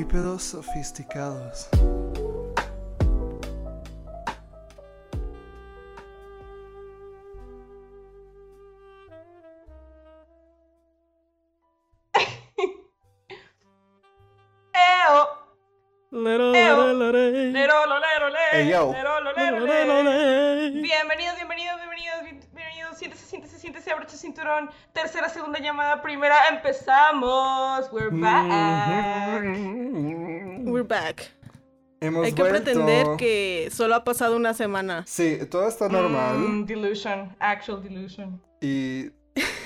Bípedos sofisticados. Eo, Lero, Eo. lero, lero. lero, lo, lero, le, Ey, yo. lero, lo, Lero, lero, lero, le. lero. Bienvenidos, bienvenidos, bienvenidos, bien- bienvenidos. Siéntese, siéntese, siéntese, abroche cinturón. Tercera, segunda llamada, primera, empezamos. We're back. We're back. Hemos Hay que vuelto. pretender que solo ha pasado una semana. Sí, todo está normal. Mm, delusion, actual delusion. Y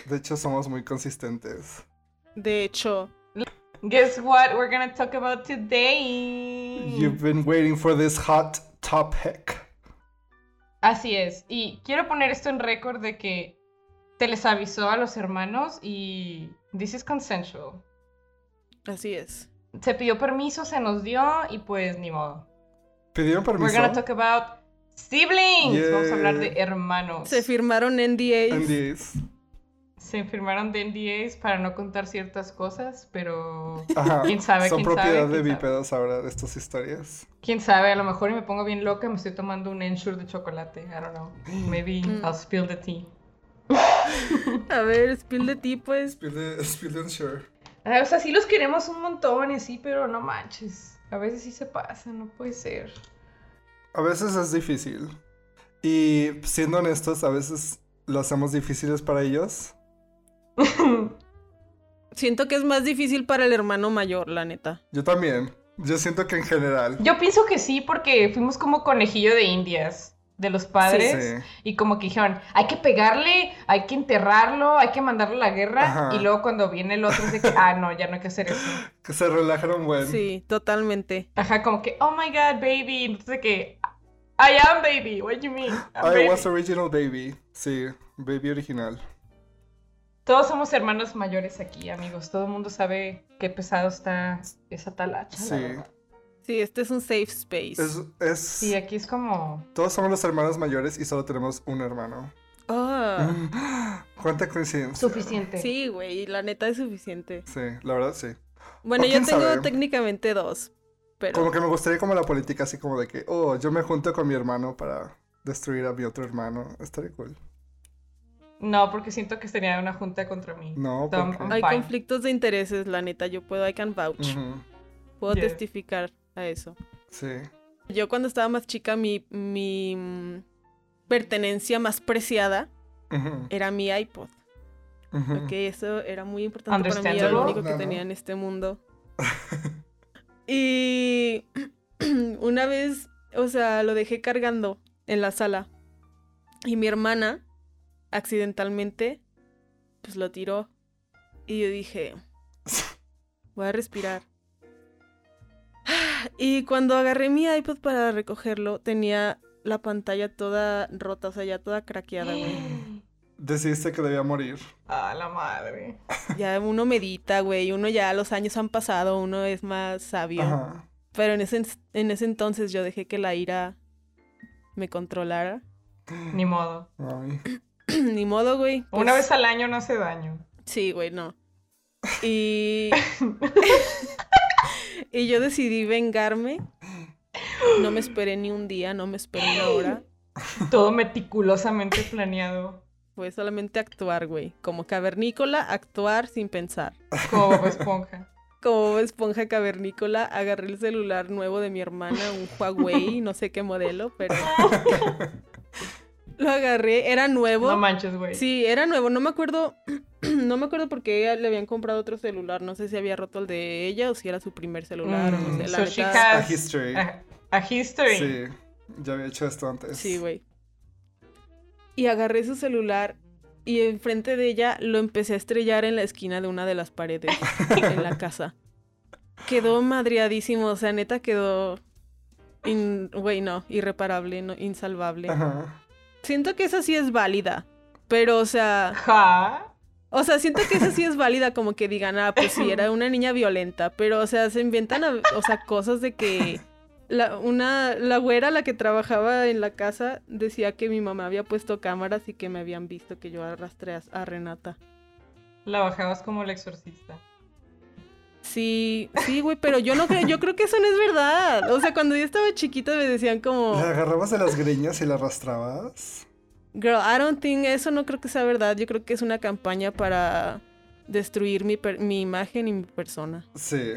de hecho somos muy consistentes. De hecho, Guess what we're gonna talk about today? You've been waiting for this hot topic. Así es. Y quiero poner esto en récord de que te les avisó a los hermanos y this is consensual. así es. Se pidió permiso, se nos dio y pues ni modo. ¿Pidieron We're permiso? gonna talk about siblings. Vamos a hablar de hermanos. Se firmaron NDAs. NDAs. Se firmaron de NDAs para no contar ciertas cosas, pero Ajá. ¿Quién sabe, Son quién propiedad sabe, de bípedos ahora estas historias. quién sabe, a lo mejor y me pongo bien loca, me estoy tomando un Ensure de chocolate. I don't know. Maybe Mm. I'll spill the tea. A ver, spill de ti, pues. Spill the, spill the ensure. O sea, sí los queremos un montón y así, pero no manches. A veces sí se pasa, no puede ser. A veces es difícil. Y siendo honestos, a veces lo hacemos difíciles para ellos. Siento que es más difícil para el hermano mayor, la neta. Yo también. Yo siento que en general. Yo pienso que sí, porque fuimos como conejillo de indias de los padres. Sí. Y como que dijeron, hay que pegarle, hay que enterrarlo, hay que mandarlo a la guerra. Ajá. Y luego cuando viene el otro de que, ah, no, ya no hay que hacer eso. Que se relajaron buen. Sí, totalmente. Ajá, como que, oh my god, baby. Entonces que, I am baby, what do you mean? I'm I baby". was original baby. Sí, baby original. Todos somos hermanos mayores aquí, amigos. Todo el mundo sabe qué pesado está esa talacha. la Sí. Sí, este es un safe space. Es, es... Sí, aquí es como... Todos somos los hermanos mayores y solo tenemos un hermano. Ah, Cuánta coincidencia. Suficiente. sí, güey, la neta es suficiente. Sí, la verdad sí. Bueno, yo tengo sabe. técnicamente dos, pero... Como que me gustaría como la política así como de que, oh, yo me junto con mi hermano para destruir a mi otro hermano. Estaría cool. No, porque siento que sería una junta contra mí. No, porque- Hay conflictos de intereses, la neta, yo puedo, I can vouch. Puedo Yeah. testificar a eso. Sí. Yo cuando estaba más chica, mi, mi mm, pertenencia más preciada era mi iPod. ujú. Ok, eso era muy importante para mí, era lo único que No, no. tenía en este mundo. y una vez, o sea, lo dejé cargando en la sala. Y mi hermana, accidentalmente, pues lo tiró. Y yo dije, voy a respirar. Y cuando agarré mi iPod para recogerlo, tenía la pantalla toda rota, o sea, ya toda craqueada, güey. Decidiste que debía morir. Ah, la madre. Ya uno medita, güey, uno ya los años han pasado, uno es más sabio. Ajá. Pero en ese, en ese entonces yo dejé que la ira me controlara. Ni modo. Ay. Ni modo, güey. pues, Una vez al año no hace daño. Sí, güey, no. Y... y yo decidí vengarme. No me esperé ni un día, no me esperé una hora. Todo meticulosamente planeado. Fue solamente actuar, güey. Como cavernícola, actuar sin pensar. Como Bob Esponja. Como esponja cavernícola, agarré el celular nuevo de mi hermana, un Huawei, no sé qué modelo, pero lo agarré, era nuevo. No manches, güey. Sí, era nuevo, no me acuerdo, no me acuerdo porque ella le habían comprado otro celular, no sé si había roto el de ella o si era su primer celular, o no sé, Mm, la so she A history. A, a history. Sí. Ya había hecho esto antes. Sí, güey. Y agarré su celular y enfrente de ella lo empecé a estrellar en la esquina de una de las paredes en la casa. Quedó madreadísimo, o sea, neta quedó... in- Güey, no, irreparable, no, insalvable. Ajá. Siento que esa sí es válida, pero, o sea... Ja. O sea, siento que esa sí es válida como que digan, ah, pues sí, era una niña violenta, pero, o sea, se inventan, a- o sea, cosas de que la, una, la güera, la que trabajaba en la casa, decía que mi mamá había puesto cámaras y que me habían visto que yo arrastré a, a Renata. La bajabas como el exorcista. Sí, sí, güey, pero yo no creo, yo creo que eso no es verdad. O sea, cuando yo estaba chiquita me decían como, ¿Le agarrabas de las greñas y la arrastrabas? Girl, I don't think, eso no creo que sea verdad. Yo creo que es una campaña para destruir mi, per- mi imagen y mi persona. Sí.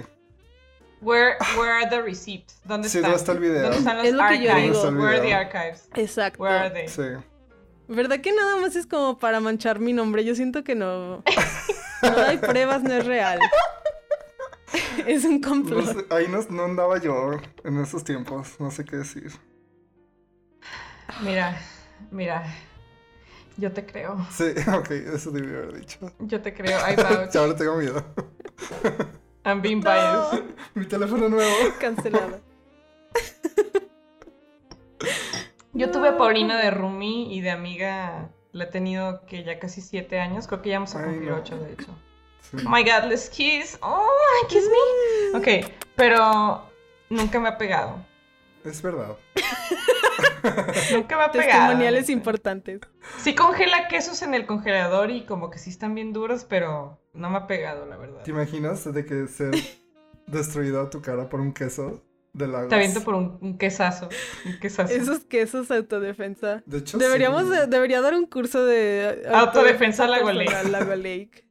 Where, where are the receipts? ¿Dónde Sí, están? ¿dónde está el video? ¿Dónde están los Es lo que yo archives? digo. ¿Dónde está el Where are the archives? Exacto. Where are they? Sí. ¿Verdad que nada más es como para manchar mi nombre? Yo siento que no. No hay pruebas, no es real. Es un No complot. sé, ahí no, no andaba yo en esos tiempos, no sé qué decir. Mira, mira. Yo te creo. Sí, ok, eso debí haber dicho. Yo te creo. I vouch. Ya ahora tengo miedo. I'm being No, biased. Mi teléfono nuevo. cancelada. Yo tuve a Paulina de roomie y de amiga. La he tenido que ya casi siete años. Creo que ya vamos a Ay, cumplir no. ocho, de hecho. Sí. Oh my god, let's kiss. Oh, kiss me. Ok, pero nunca me ha pegado. Es verdad. Nunca me ha pegado. Testimoniales importantes. Sí congela quesos en el congelador y como que sí están bien duros, pero no me ha pegado, la verdad. ¿Te imaginas de que ser destruida tu cara por un queso de lagos? Te aviento por un, un quesazo. Un quesazo. Esos quesos autodefensa. De hecho, Deberíamos, sí. de- debería dar un curso de Autodefensa Lago Lake. Lago Lake.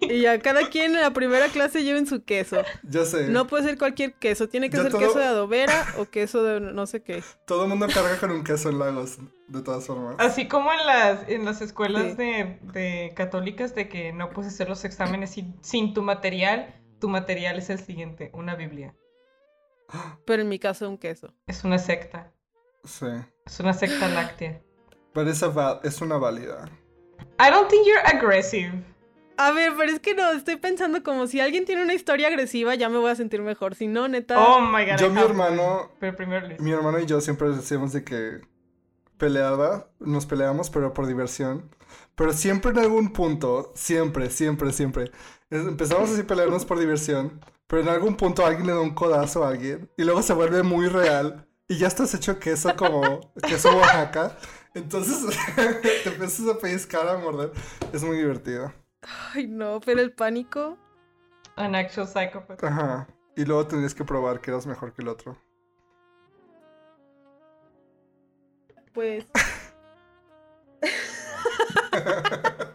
Y ya cada quien en la primera clase lleven su queso. Ya sé. No puede ser cualquier queso, tiene que Ya ser todo- queso de adobera o queso de no sé qué. Todo el mundo carga con un queso en lagos, de todas formas. Así como en las, en las escuelas Sí. de, de católicas de que no puedes hacer los exámenes sin, sin tu material, tu material es el siguiente, una Biblia. Pero en mi caso un queso. Es una secta. Sí. Es una secta láctea. Pero esa va- es una válida. I don't think you're aggressive. A ver, pero es que no, estoy pensando como si alguien tiene una historia agresiva ya me voy a sentir mejor. Si no, neta. Oh my god. Yo, mi hermano-. Pero primero. Mi hermano y yo siempre decíamos de que peleaba, nos peleamos, pero por diversión. Pero siempre en algún punto, siempre, siempre, siempre, empezamos así a pelearnos por diversión, pero en algún punto alguien le da un codazo a alguien y luego se vuelve muy real y ya estás hecho queso como queso Oaxaca. Entonces te empiezas a pellizcar, a morder. Es muy divertido. Ay, no, pero el pánico. An actual psychopath. Ajá. Y luego tendrías que probar que eras mejor que el otro. Pues.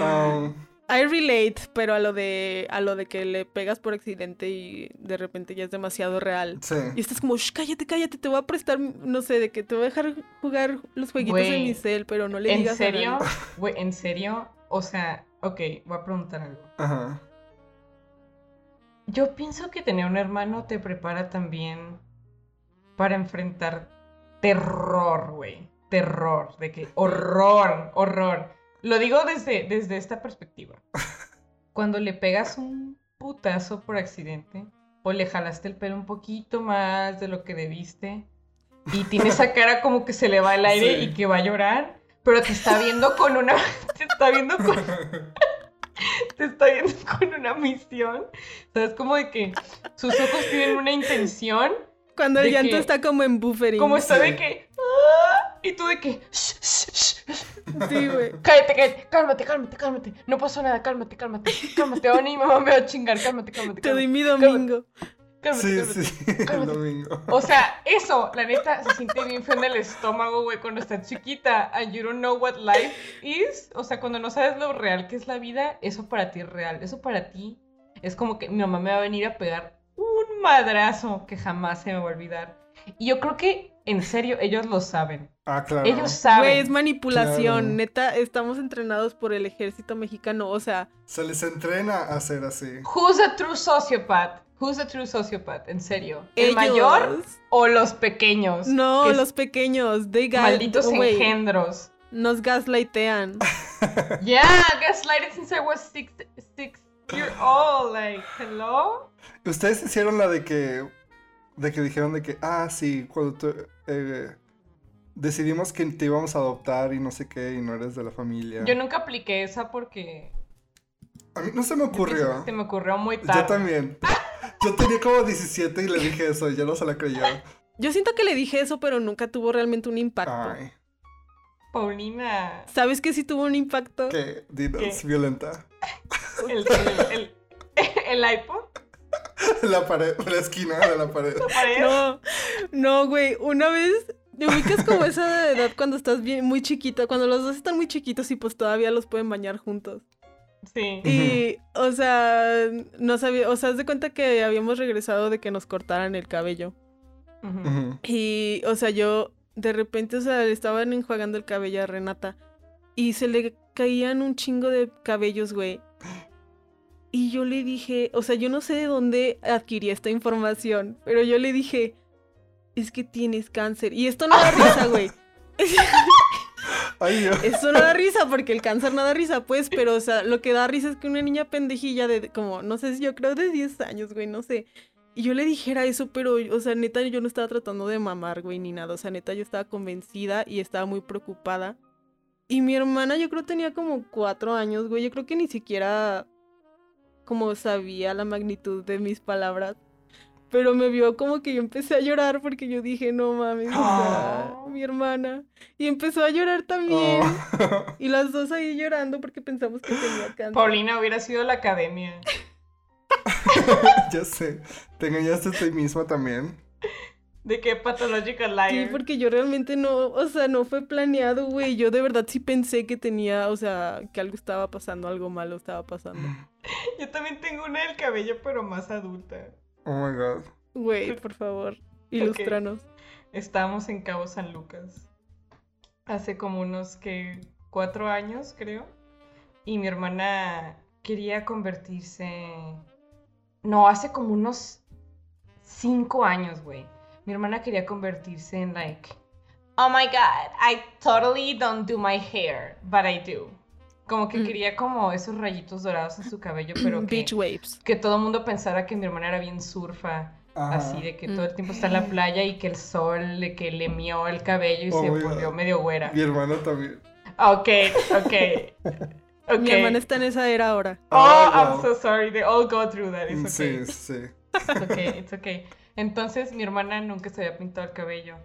Um, I relate, pero a lo de a lo de que le pegas por accidente y de repente ya es demasiado real. sí. Y estás como, "Shh, cállate, cállate, te voy a prestar, no sé, de que te voy a dejar jugar los jueguitos en mi cel, pero no le ¿En digas a serio? nadie". Güey, ¿en serio? O sea, ok, voy a preguntar algo. Ajá. Yo pienso que tener un hermano te prepara también para enfrentar terror, güey. Terror, de que horror, horror. Lo digo desde, desde esta perspectiva. Cuando le pegas un putazo por accidente o le jalaste el pelo un poquito más de lo que debiste y tiene esa cara como que se le va el aire Sí. y que va a llorar, pero te está viendo con una te está viendo con te está viendo con una misión. ¿Sabes? Como de que sus ojos tienen una intención. Cuando el llanto que- está como en buffering. Como está de que. Y tú de que. "Shh, shh, shh". Sí, güey. Cállate, cállate, cálmate, cálmate, cálmate. No pasó nada, cálmate, cálmate. Cálmate, ahora mi mamá me va a chingar, cálmate, cálmate. Te doy mi domingo. cálmate, Sí, cálmate. sí, el domingo. O sea, eso, la neta, se siente bien feo en el estómago, güey, cuando estás chiquita and you don't know what life is. O sea, cuando no sabes lo real que es la vida, eso para ti es real. Eso para ti es como que mi mamá me va a venir a pegar un madrazo que jamás se me va a olvidar. Y yo creo que, en serio, ellos lo saben. Ah, claro. Ellos saben. Güey, es manipulación. Claro. Neta, estamos entrenados por el ejército mexicano. O sea, Se les entrena a ser así. Who's a true sociopath? Who's a true sociopath? En serio. ¿El ellos. mayor o los pequeños? No, Que es- los pequeños. They got, malditos engendros. Nos gaslightean. Yeah, gaslighted since I was six, six year old. Like, hello? Ustedes hicieron la de que. De que dijeron de que, ah, sí, cuando tú, eh, decidimos que te íbamos a adoptar y no sé qué, y no eres de la familia. Yo nunca apliqué esa porque A mí no se me ocurrió. que se me ocurrió muy tarde. Yo también. Yo tenía como 17 y le dije eso, y ya no se la creyó. Yo siento que le dije eso, pero nunca tuvo realmente un impacto. Ay, Paulina. ¿Sabes que sí tuvo un impacto? qué, dinos, ¿Qué? violenta. el, el, el iPod. La pared, la esquina de la pared. La pared. No, no, güey. Una vez te ubicas como esa edad cuando estás bien, muy chiquita, cuando los dos están muy chiquitos y pues todavía los pueden bañar juntos. Sí. Y, o sea, no sabía, o sea, haz de cuenta que habíamos regresado de que nos cortaran el cabello. Y, o sea, yo de repente, o sea, le estaban enjuagando el cabello a Renata y se le caían un chingo de cabellos, güey. Y yo le dije, o sea, yo no sé de dónde adquirí esta información, pero yo le dije, es que tienes cáncer. Y esto no da risa, güey. Ay, Dios. Esto no da risa porque el cáncer no da risa, pues, pero, o sea, lo que da risa es que una niña pendejilla de como, no sé si yo creo de 10 años, güey, no sé. Y yo le dijera eso, pero, o sea, neta, yo no estaba tratando de mamar, güey, ni nada. O sea, neta, yo estaba convencida y estaba muy preocupada. Y mi hermana, yo creo tenía como cuatro años, güey. Yo creo que ni siquiera como sabía la magnitud de mis palabras. Pero me vio como que yo empecé a llorar porque yo dije, no mames, Oh. mi hermana. Y empezó a llorar también. Oh. Y las dos ahí llorando porque pensamos que tenía cáncer. Paulina hubiera sido la academia. ya sé. Te engañaste a ti misma también. De qué pathological liar. Sí, porque yo realmente no, o sea, no fue planeado, güey. Yo de verdad sí pensé que tenía, o sea, que algo estaba pasando, algo malo estaba pasando. Yo también tengo una del cabello, pero más adulta. Oh my god. Güey, por favor, ilústranos. Estábamos en Cabo San Lucas. Hace como unos que cuatro años, creo. Y mi hermana quería convertirse. No, hace como unos cinco años, güey. Mi hermana quería convertirse en like. Oh my god, I totally don't do my hair, but I do. Como que Mm. quería como esos rayitos dorados en su cabello, pero que, Beach waves. que todo el mundo pensara que mi hermana era bien surfa. Ajá. Así de que Mm. todo el tiempo está en la playa y que el sol de que le mió el cabello y Oh se my volvió medio güera. Mi hermano también. Ok, ok. ok. Mi hermana está en esa era ahora. Oh, Oh, I'm wow. so sorry. They all go through that. It's okay. Sí, sí. It's okay, it's okay. Entonces mi hermana nunca se había pintado el cabello.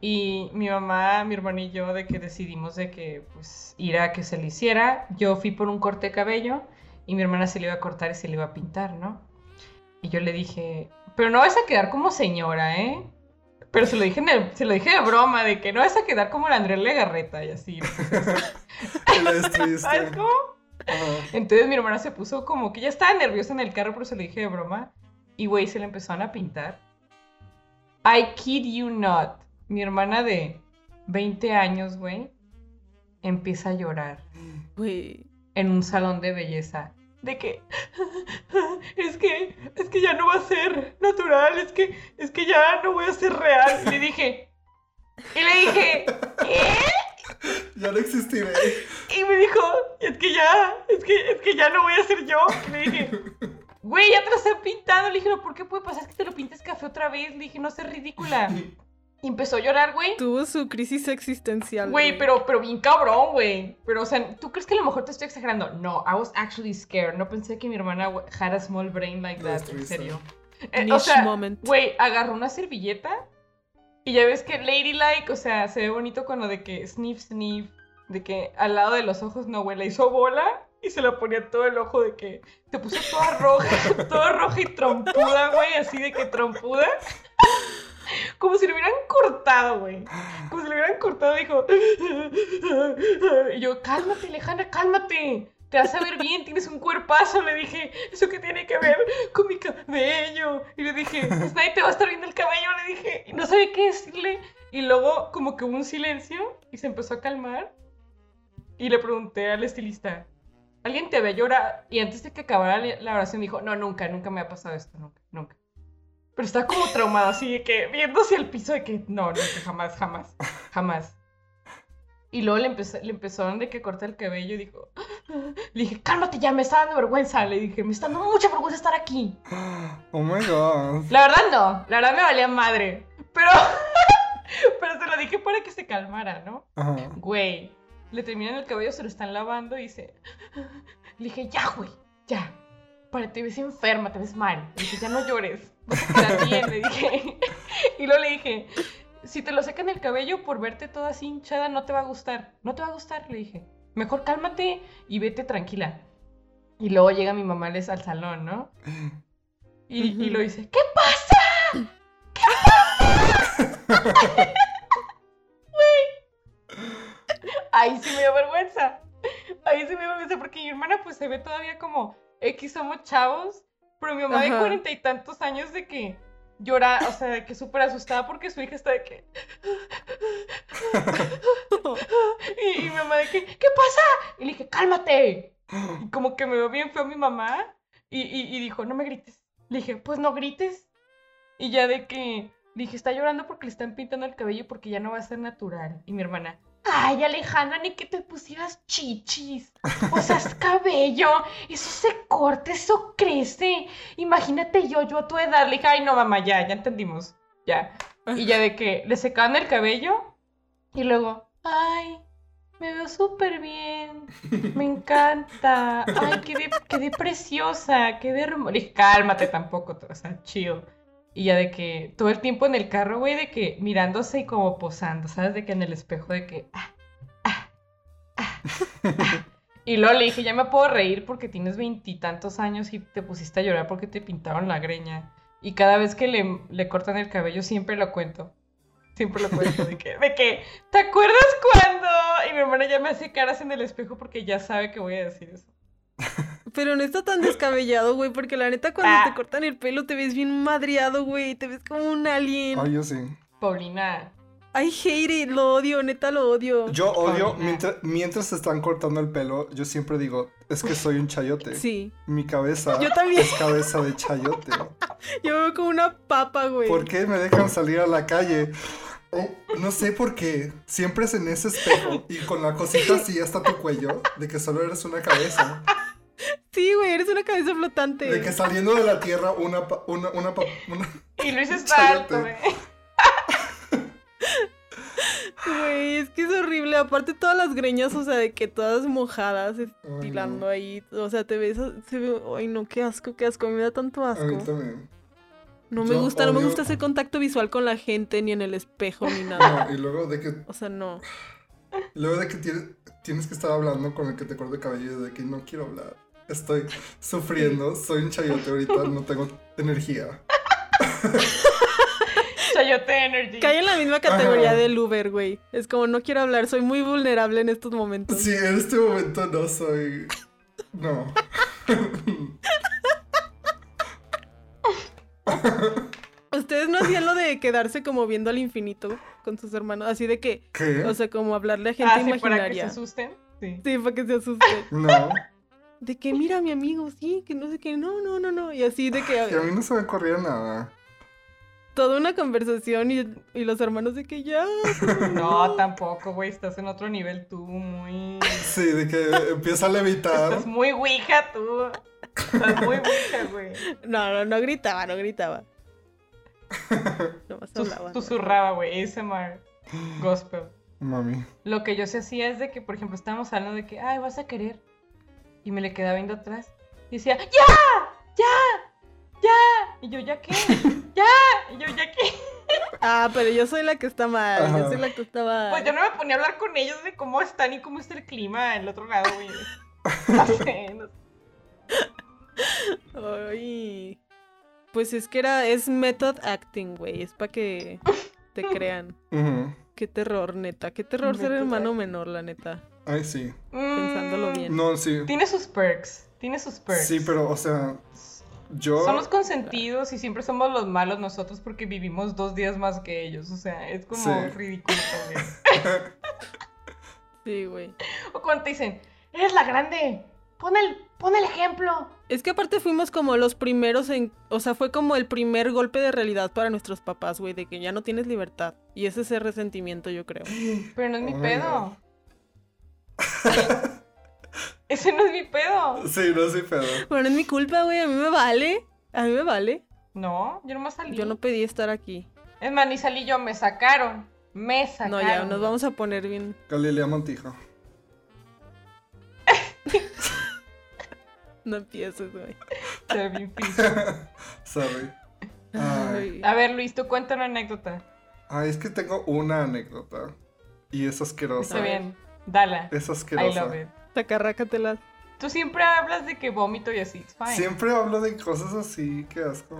Y mi mamá, mi hermana y yo de que decidimos de que pues ir a que se le hiciera. Yo fui por un corte de cabello y mi hermana se le iba a cortar y se le iba a pintar, ¿no? Y yo le dije, pero no vas a quedar como señora, ¿eh? Pero se lo dije, en el- se lo dije de broma, de que no vas a quedar como la Andrea Legarreta y así. Entonces mi hermana se puso como que ya estaba nerviosa en el carro, pero se lo dije de broma. Y güey, se le empezaron a pintar. I kid you not. Mi hermana de 20 años, güey, empieza a llorar Güey. en un salón de belleza. De que es que es que ya no va a ser natural, es que es que ya no voy a ser real. Y le dije y le dije, ¿qué? Ya no existiré. Y me dijo, es que ya, es que, es que ya no voy a ser yo. Le dije, güey, ya te lo estoy pintando. Le dije, "¿No, ¿por qué puede pasar? Es que te lo pintes café otra vez. Le dije, no seas ridícula. Y empezó a llorar, güey. Tuvo su crisis existencial. Güey, pero, pero bien cabrón, güey. Pero, o sea, ¿tú crees que a lo mejor te estoy exagerando? No, I was actually scared. No pensé que mi hermana had a small brain like that, en serio. Eh, o sea, moment. güey, agarró una servilleta y ya ves que ladylike, o sea, se ve bonito cuando de que sniff, sniff, de que al lado de los ojos no huele. Hizo bola y se la ponía todo el ojo de que se puso toda roja, toda roja y trompuda, güey, así de que trompuda. Como si le hubieran cortado, güey. Como si le hubieran cortado, dijo. Y yo, cálmate, lejana, cálmate. Te vas a ver bien, tienes un cuerpazo. Le dije, ¿eso qué tiene que ver con mi cabello? Y le dije, pues nadie te va a estar viendo el cabello. Le dije, y no sabía qué decirle. Y luego, como que hubo un silencio y se empezó a calmar. Y le pregunté al estilista, ¿alguien te ve llorar? Y antes de que acabara la oración, dijo, no, nunca, nunca me ha pasado esto, nunca, nunca. Pero estaba como traumado, así de que viendo hacia el piso de que no, nunca, jamás, jamás, jamás. Y luego le, empezó, le empezaron de que corta el cabello y dijo, le dije, cálmate ya, me está dando vergüenza. Le dije, me está dando mucha vergüenza estar aquí. Oh my god. La verdad no, la verdad me valía madre. Pero, pero se lo dije para que se calmara, ¿no? Ajá. Güey, le terminan el cabello, se lo están lavando y dice, le dije, ya, güey, ya. Para, te ves enferma, te ves mal. Le dije, ya no llores, vas a quedar bien, le dije. Y luego le dije, si te lo secan el cabello por verte toda así hinchada, no te va a gustar. No te va a gustar, le dije. Mejor cálmate y vete tranquila. Y luego llega mi mamá les al salón, ¿no? Y, y Ujú. lo dice, ¿qué pasa? Güey. Ahí sí me dio vergüenza. Ahí sí me dio vergüenza porque mi hermana pues se ve todavía como X somos chavos, pero mi mamá de cuarenta y tantos años de que llora, o sea, de que súper asustada porque su hija está de que... Y, y mi mamá de que, ¿qué pasa? Y le dije, cálmate. Y como que me veo bien feo mi mamá. Y, y, y dijo, no me grites. Le dije, pues no grites. Y ya de que dije, está llorando porque le están pintando el cabello porque ya no va a ser natural. Y mi hermana, ay Alejandra, ni que te pusieras chichis. O sea, es cabello. Eso se corta, eso crece. Imagínate yo, yo a tu edad. Le dije, ay no mamá, ya, ya entendimos. Ya. Y ya de que le secaban el cabello. Y luego, ay, me veo súper bien. Me encanta. Ay, quedé, quedé preciosa. Quedé hermosa. Cálmate tampoco, o sea, chill. Y ya de que todo el tiempo en el carro, güey, de que mirándose y como posando, ¿sabes? De que en el espejo, de que. ah, ah, ah. Y luego le dije, ya me puedo reír porque tienes veintitantos años y te pusiste a llorar porque te pintaron la greña. Y cada vez que le, le cortan el cabello, siempre lo cuento. Siempre lo cuento. De que, de que, ¿te acuerdas cuando? Y mi hermana ya me hace caras en el espejo porque ya sabe que voy a decir eso. Pero no está tan descabellado, güey, porque la neta cuando Ah. te cortan el pelo te ves bien madreado, güey, te ves como un alien. Ay, yo sí. Paulina, I hate it, lo odio, neta lo odio. Yo odio, Paulina. mientras, mientras se están cortando el pelo, yo siempre digo, es que soy un chayote. Sí, Mi cabeza Yo también. es cabeza de chayote. yo me veo como una papa, güey. ¿Por qué me dejan salir a la calle? Oh, no sé por qué. Siempre es en ese espejo y con la cosita así hasta tu cuello de que solo eres una cabeza. Sí, güey, eres una cabeza flotante. De que saliendo de la tierra una pa- una una, pa- una- y Luis está alto, güey. Güey, es que es horrible. Aparte todas las greñas, o sea, de que todas mojadas, estilando ahí. O sea, te ves, se ve, ay no, qué asco, qué asco. A mí me da tanto A mí asco. también. No me Yo gusta, no me gusta hacer contacto visual con la gente, ni en el espejo, ni nada. No, y luego de que O sea, no. luego de que tienes, tienes que estar hablando con el que te corta el cabello de que no quiero hablar. Estoy sufriendo, soy un chayote ahorita, no tengo energía. Chayote Energy. Cae en la misma categoría Ajá. del Uber, güey. Es como, no quiero hablar, soy muy vulnerable en estos momentos. Sí, en este momento no soy. No. Ustedes no hacían lo de quedarse como viendo al infinito con sus hermanos, así de que, ¿Qué? o sea, como hablarle a gente Ah, sí, para que se imaginaria. asusten. Sí. Sí, para que se asusten. No. De que mira mi amigo, sí, que no sé qué, no, no, no, no. Y así de que Y a mí no se me ocurría nada. toda una conversación y, y los hermanos de que ya. No, tampoco, güey. Estás en otro nivel tú, muy. Sí, de que empieza a levitar. Estás muy ouija tú. Estás muy ouija, güey. No, no, no gritaba, no gritaba. Nomás hablaba. Susurraba, güey. ASMR. Gospel. Mami. Lo que yo se hacía es de que, por ejemplo, estábamos hablando de que, ay, vas a querer. Y me le quedaba viendo atrás. Y decía, ¡ya! ¡ya! ¡ya! Y yo, ¿ya qué? ¡ya! Y yo, ¿ya qué? Ah, pero yo soy la que está mal. Ajá. Yo soy la que está mal. Pues yo no me ponía a hablar con ellos de cómo están y cómo está el clima en el otro lado, güey. No sé, no sé. Ay. Pues es que era, es method acting, güey. Es para que te crean. Qué terror, neta. Qué terror ser hermano acting. menor, la neta. Ay, sí. Pensándolo Mm, bien. No, sí. Tiene sus perks. Tiene sus perks. Sí, pero, o sea, yo. Somos consentidos y siempre somos los malos nosotros porque vivimos dos días más que ellos. O sea, es como Sí. ridículo también. Sí, güey. O cuando te dicen, eres la grande, pon el, pon el ejemplo. Es que aparte fuimos como los primeros en... O sea, fue como el primer golpe de realidad para nuestros papás, güey, de que ya no tienes libertad. Y ese es el resentimiento, yo creo. Pero no es mi Oh my pedo. Ese no es mi pedo. Sí, no soy pedo. Bueno, es mi culpa, güey, a mí me vale. A mí me vale. No, yo nomás salí. Yo no pedí estar aquí. Es más, ni salí yo, me sacaron. Me sacaron. No, ya, nos vamos a poner bien. Galilea Montijo. No empieces, güey. Se ve bien. Sorry. Ay. A ver, Luis, tú cuenta una anécdota. Ay, es que tengo una anécdota. Y es Está asquerosa. bien. Dala. Es I asquerosa. love it. Tacarrácatelas. Tú siempre hablas de que vómito y así. It's fine. Siempre hablo de cosas así, qué asco.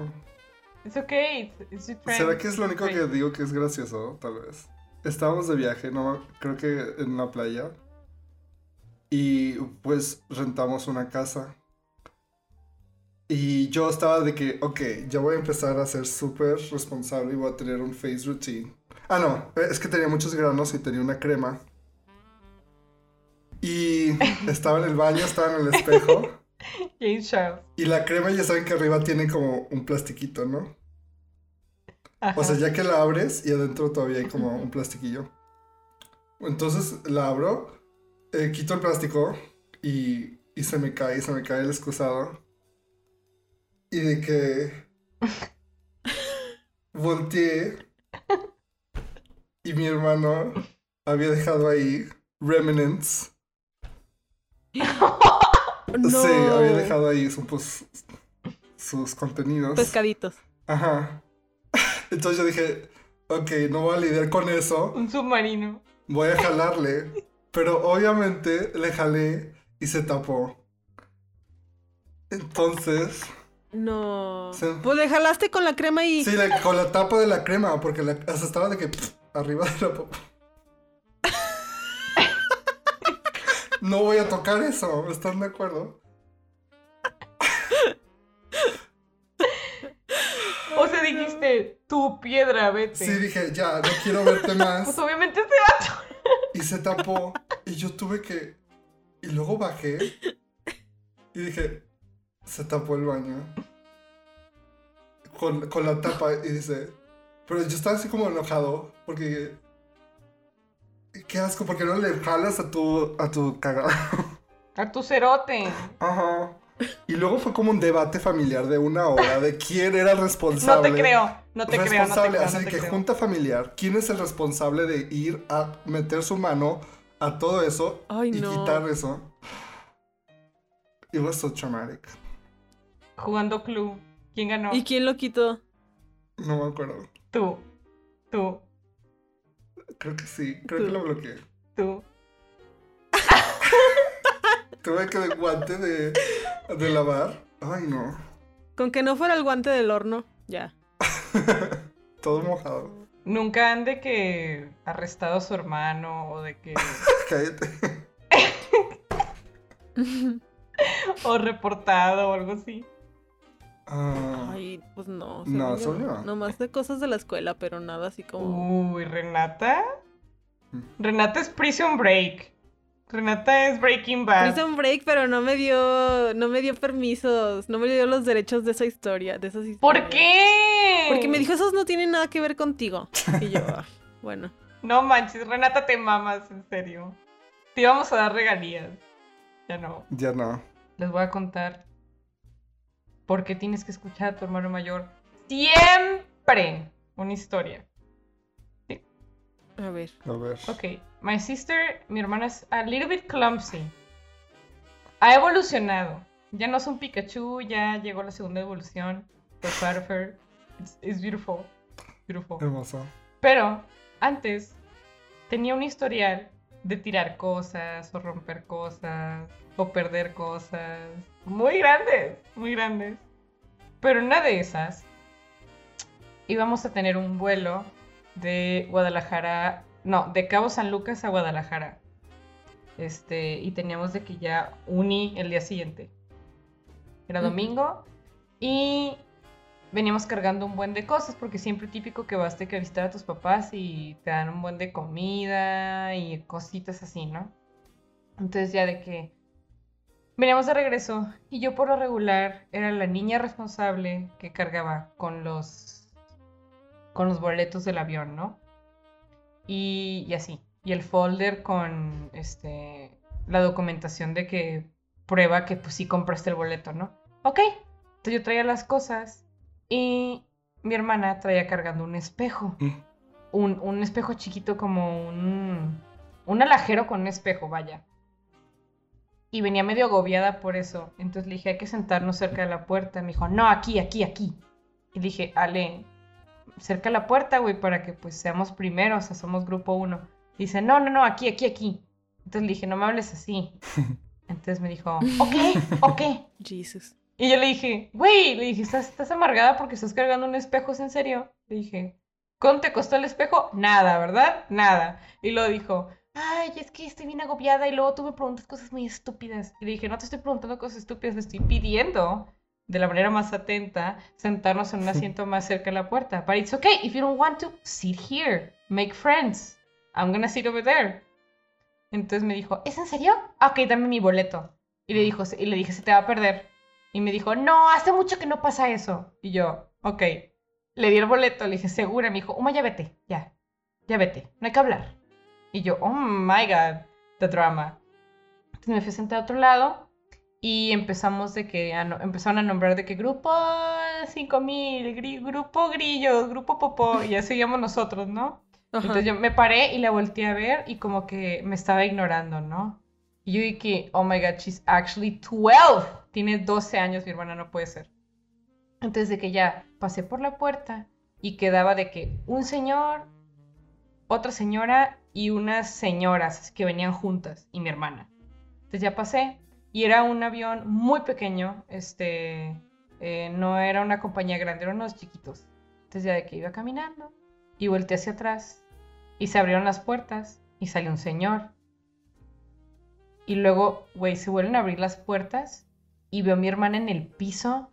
It's okay. It's, it's. ¿Será que es lo único que digo que es gracioso? Tal vez. Estábamos de viaje, no, creo que en la playa. Y pues rentamos una casa. Y yo estaba de que, ok, ya voy a empezar a ser súper responsable y voy a tener un face routine. Ah, no, es que tenía muchos granos y tenía una crema. Y estaba en el baño, estaba en el espejo. James Charles. Y la crema ya saben que arriba tiene como un plastiquito, ¿no? Ajá. O sea, ya que la abres y adentro todavía hay como un plastiquillo. Entonces la abro, eh, quito el plástico y, y se me cae, se me cae el excusado. Y de que volteé y mi hermano había dejado ahí remnants. No. Sí, había dejado ahí su- pues, sus contenidos. Pescaditos. Ajá. Entonces yo dije, ok, no voy a lidiar con eso, Un submarino. voy a jalarle. Pero obviamente le jalé y se tapó. Entonces, No. Pues le jalaste con la crema y. sí, la- con la tapa de la crema, porque la, hasta estaba de que pff, arriba de la papa. No voy a tocar eso, ¿están de acuerdo? O sea, dijiste, tu piedra, vete. Sí, dije, ya, no quiero verte Pues más. obviamente se va. Y se tapó. Y yo tuve que. Y luego bajé. Y dije. Se tapó el baño. Con, con la tapa. Y dice. Pero yo estaba así como enojado. Porque. Qué asco, porque no le jalas a tu. a tu cagado. A tu cerote. Ajá. Y luego fue como un debate familiar de una hora de quién era el No responsable. te creo. No te creo, no te responsable, creo. así no te que creo. junta familiar, ¿quién es el responsable de ir a meter su mano a todo eso Ay, y no. quitar eso? It was so traumatic. Jugando club. ¿Quién ganó? ¿Y quién lo quitó? No me acuerdo. Tú. Tú. Creo que sí, creo Tú. que lo bloqueé. Tú. Tuve que de guante de, de lavar. Ay, no. Con que no fuera el guante del horno. Ya. Todo mojado. Nunca han de que arrestado a su hermano o de que. Cállate. o reportado o algo así. Ah, Ay, pues no. No, yo yo. Nomás de cosas de la escuela, pero nada así como. Uy, Renata. Mm. Renata es Prison Break. Renata es Breaking Bad. Prison Break, pero no me dio. No me dio permisos. No me dio los derechos de esa historia. De esas ¿Por qué? Porque me dijo, esos no tienen nada que ver contigo. Y yo, ah, bueno. No manches, Renata, te mamas, en serio. Te íbamos a dar regalías. Ya no. ya no. Les voy a contar por qué tienes que escuchar a tu hermano mayor siempre una historia. A ver. A ver. Ok, my sister, mi hermana es a little bit clumsy. Ha evolucionado. Ya no es un Pikachu, ya llegó la segunda evolución. Of her. It's, it's beautiful. Beautiful. Hermoso. Pero antes tenía un historial de tirar cosas o romper cosas o perder cosas. Muy grandes, muy grandes. Pero en una de esas íbamos a tener un vuelo de Guadalajara, no, de Cabo San Lucas a Guadalajara. Este, y teníamos de que ya uni el día siguiente. Era domingo y veníamos cargando un buen de cosas, porque siempre típico que vas de que a visitar a tus papás y te dan un buen de comida y cositas así, ¿no? Entonces ya de que veníamos de regreso y yo por lo regular era la niña responsable que cargaba con los con los boletos del avión, ¿no? Y, y así. Y el folder con este la documentación de que prueba que pues sí compraste el boleto, ¿no? Ok. Entonces yo traía las cosas y mi hermana traía cargando un espejo. Mm. Un, un espejo chiquito como un... Un alajero con un espejo, vaya. Y venía medio agobiada por eso. Entonces le dije, hay que sentarnos cerca de la puerta. Me dijo, no, aquí, aquí, aquí. Y le dije, Ale, cerca de la puerta, güey, para que pues seamos primeros, o sea, somos grupo uno. Dice, no, no, no, aquí, aquí, aquí. Entonces le dije, no me hables así. Entonces me dijo, ok, ok. Jesus. Y yo le dije, güey, le dije, ¿estás, estás amargada porque estás cargando un espejo, ¿es en serio? Le dije, ¿cuánto te costó el espejo? Nada, ¿verdad? Nada. Y luego dijo, ay, es que estoy bien agobiada y luego tú me preguntas cosas muy estúpidas. Y le dije, no te estoy preguntando cosas estúpidas, te estoy pidiendo de la manera más atenta sentarnos en un asiento más cerca de la puerta. But it's okay, if you don't want to, sit here, make friends. I'm gonna sit over there. Entonces me dijo, ¿es en serio? Ok, dame mi boleto. Y le, dijo, y le dije, se te va a perder. Y me dijo, no, hace mucho que no pasa eso. Y yo, ok. Le di el boleto, le dije, segura. Me dijo, Uma, ya vete, ya. Ya vete, no hay que hablar. Y yo, oh my god, the drama. Entonces me fui a sentar a otro lado y empezamos de que, a no- empezaron a nombrar de que grupo 5000, gri- grupo grillos, grupo popó, y ya seguíamos nosotros, ¿no? Ajá. Entonces yo me paré y la volteé a ver y como que me estaba ignorando, ¿no? Y yo dije, oh my god, she's actually 12. Tiene 12 años, mi hermana no puede ser. Entonces de que ya pasé por la puerta y quedaba de que un señor, otra señora y unas señoras que venían juntas y mi hermana. Entonces ya pasé y era un avión muy pequeño, este, eh, no era una compañía grande, eran unos chiquitos. Entonces ya de que iba caminando y volteé hacia atrás y se abrieron las puertas y salió un señor. Y luego, güey, se vuelven a abrir las puertas y veo a mi hermana en el piso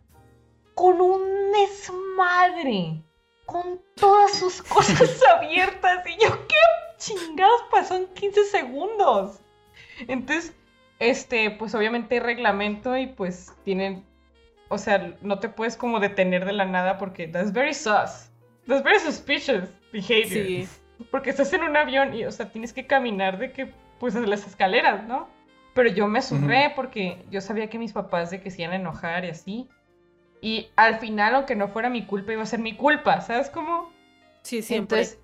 con un desmadre, con todas sus cosas abiertas. Y yo, ¿qué chingados pasó en 15 segundos? Entonces, este, pues obviamente hay reglamento y pues tienen, o sea, no te puedes como detener de la nada porque that's very sus. That's very suspicious behavior. Sí. Porque estás en un avión y, o sea, tienes que caminar de que, pues, a las escaleras, ¿no? Pero yo me surré porque yo sabía que mis papás de que se iban a enojar y así. Y al final, aunque no fuera mi culpa, iba a ser mi culpa, ¿sabes cómo? Sí, siempre. Entonces,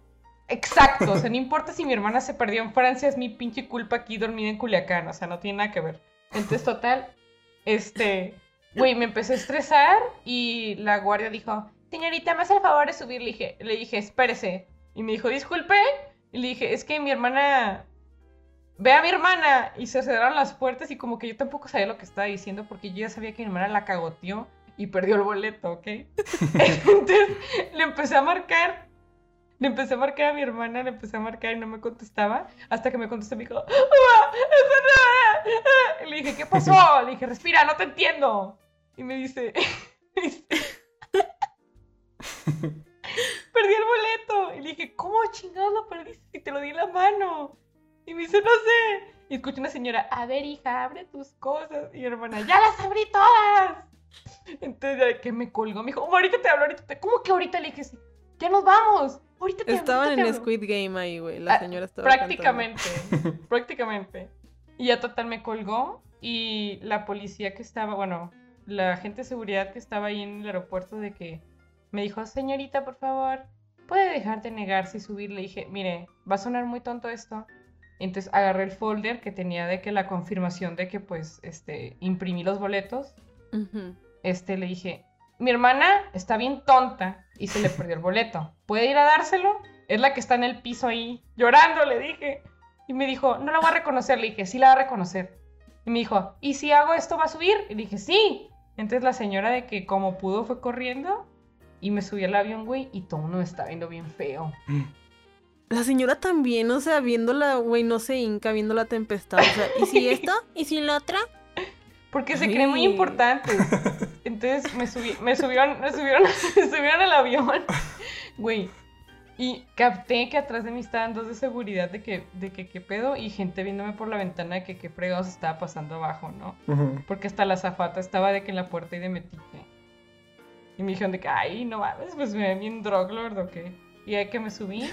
exacto, o sea, no importa si mi hermana se perdió en Francia, es mi pinche culpa aquí dormida en Culiacán, o sea, no tiene nada que ver. Entonces, total, este, güey, me empecé a estresar y la guardia dijo, señorita, me hace el favor de subir, le dije, le dije, espérese. Y me dijo, disculpe, y le dije, es que mi hermana, ve a mi hermana, y se cerraron las puertas y como que yo tampoco sabía lo que estaba diciendo porque yo ya sabía que mi hermana la cagoteó y perdió el boleto, ¿ok? Entonces, le empecé a marcar le empecé a marcar a mi hermana, le empecé a marcar y no me contestaba. Hasta que me contestó, me dijo. Y le dije, ¿qué pasó? Le dije, respira, no te entiendo. Y me dice, me dice, perdí el boleto. Y le dije, ¿cómo chingados lo perdiste si te lo di en la mano? Y me dice, no sé. Y escucho una señora, a ver, hija, abre tus cosas. Y mi hermana, ya las abrí todas. Entonces, ya que me colgó, me dijo, "Oh, ahorita te hablo, ahorita te... ¿Cómo que ahorita? Le dije, sí, ya nos vamos. Ahorita te hablo, Estaban te en hablo". Squid Game ahí, güey. La Ah, señora estaba cantando. Prácticamente, prácticamente. Y ya total me colgó y la policía que estaba, bueno, la agente de seguridad que estaba ahí en el aeropuerto de que me dijo, señorita, por favor, puede dejar de negarse y subir. Le dije, mire, va a sonar muy tonto esto. Entonces agarré el folder que tenía de que la confirmación de que pues, este, imprimí los boletos. Este, le dije, mi hermana está bien tonta y se le perdió el boleto. ¿Puede ir a dárselo? Es la que está en el piso ahí llorando, le dije. Y me dijo, no la voy a reconocer. Le dije, sí la va a reconocer. Y me dijo, ¿y si hago esto va a subir? Y dije, sí. Entonces la señora de que como pudo fue corriendo y me subí al avión, güey, y todo uno me está viendo bien feo. La señora también, o sea, viéndola, güey, no se hinca, viendo la tempestad. O sea, ¿y si esto? ¿Y si la otra? Porque se creen muy importantes. Entonces me subí, me subieron, me subieron, me subieron al avión, güey. Y capté que atrás de mí estaban dos de seguridad de que, de que qué pedo, y gente viéndome por la ventana de que qué fregados estaba pasando abajo, ¿no? Porque hasta la zafata estaba de que en la puerta y de metiche. Y me dijeron de que, ay, no mames, pues me ven bien droglord o qué. Y ahí que me subí.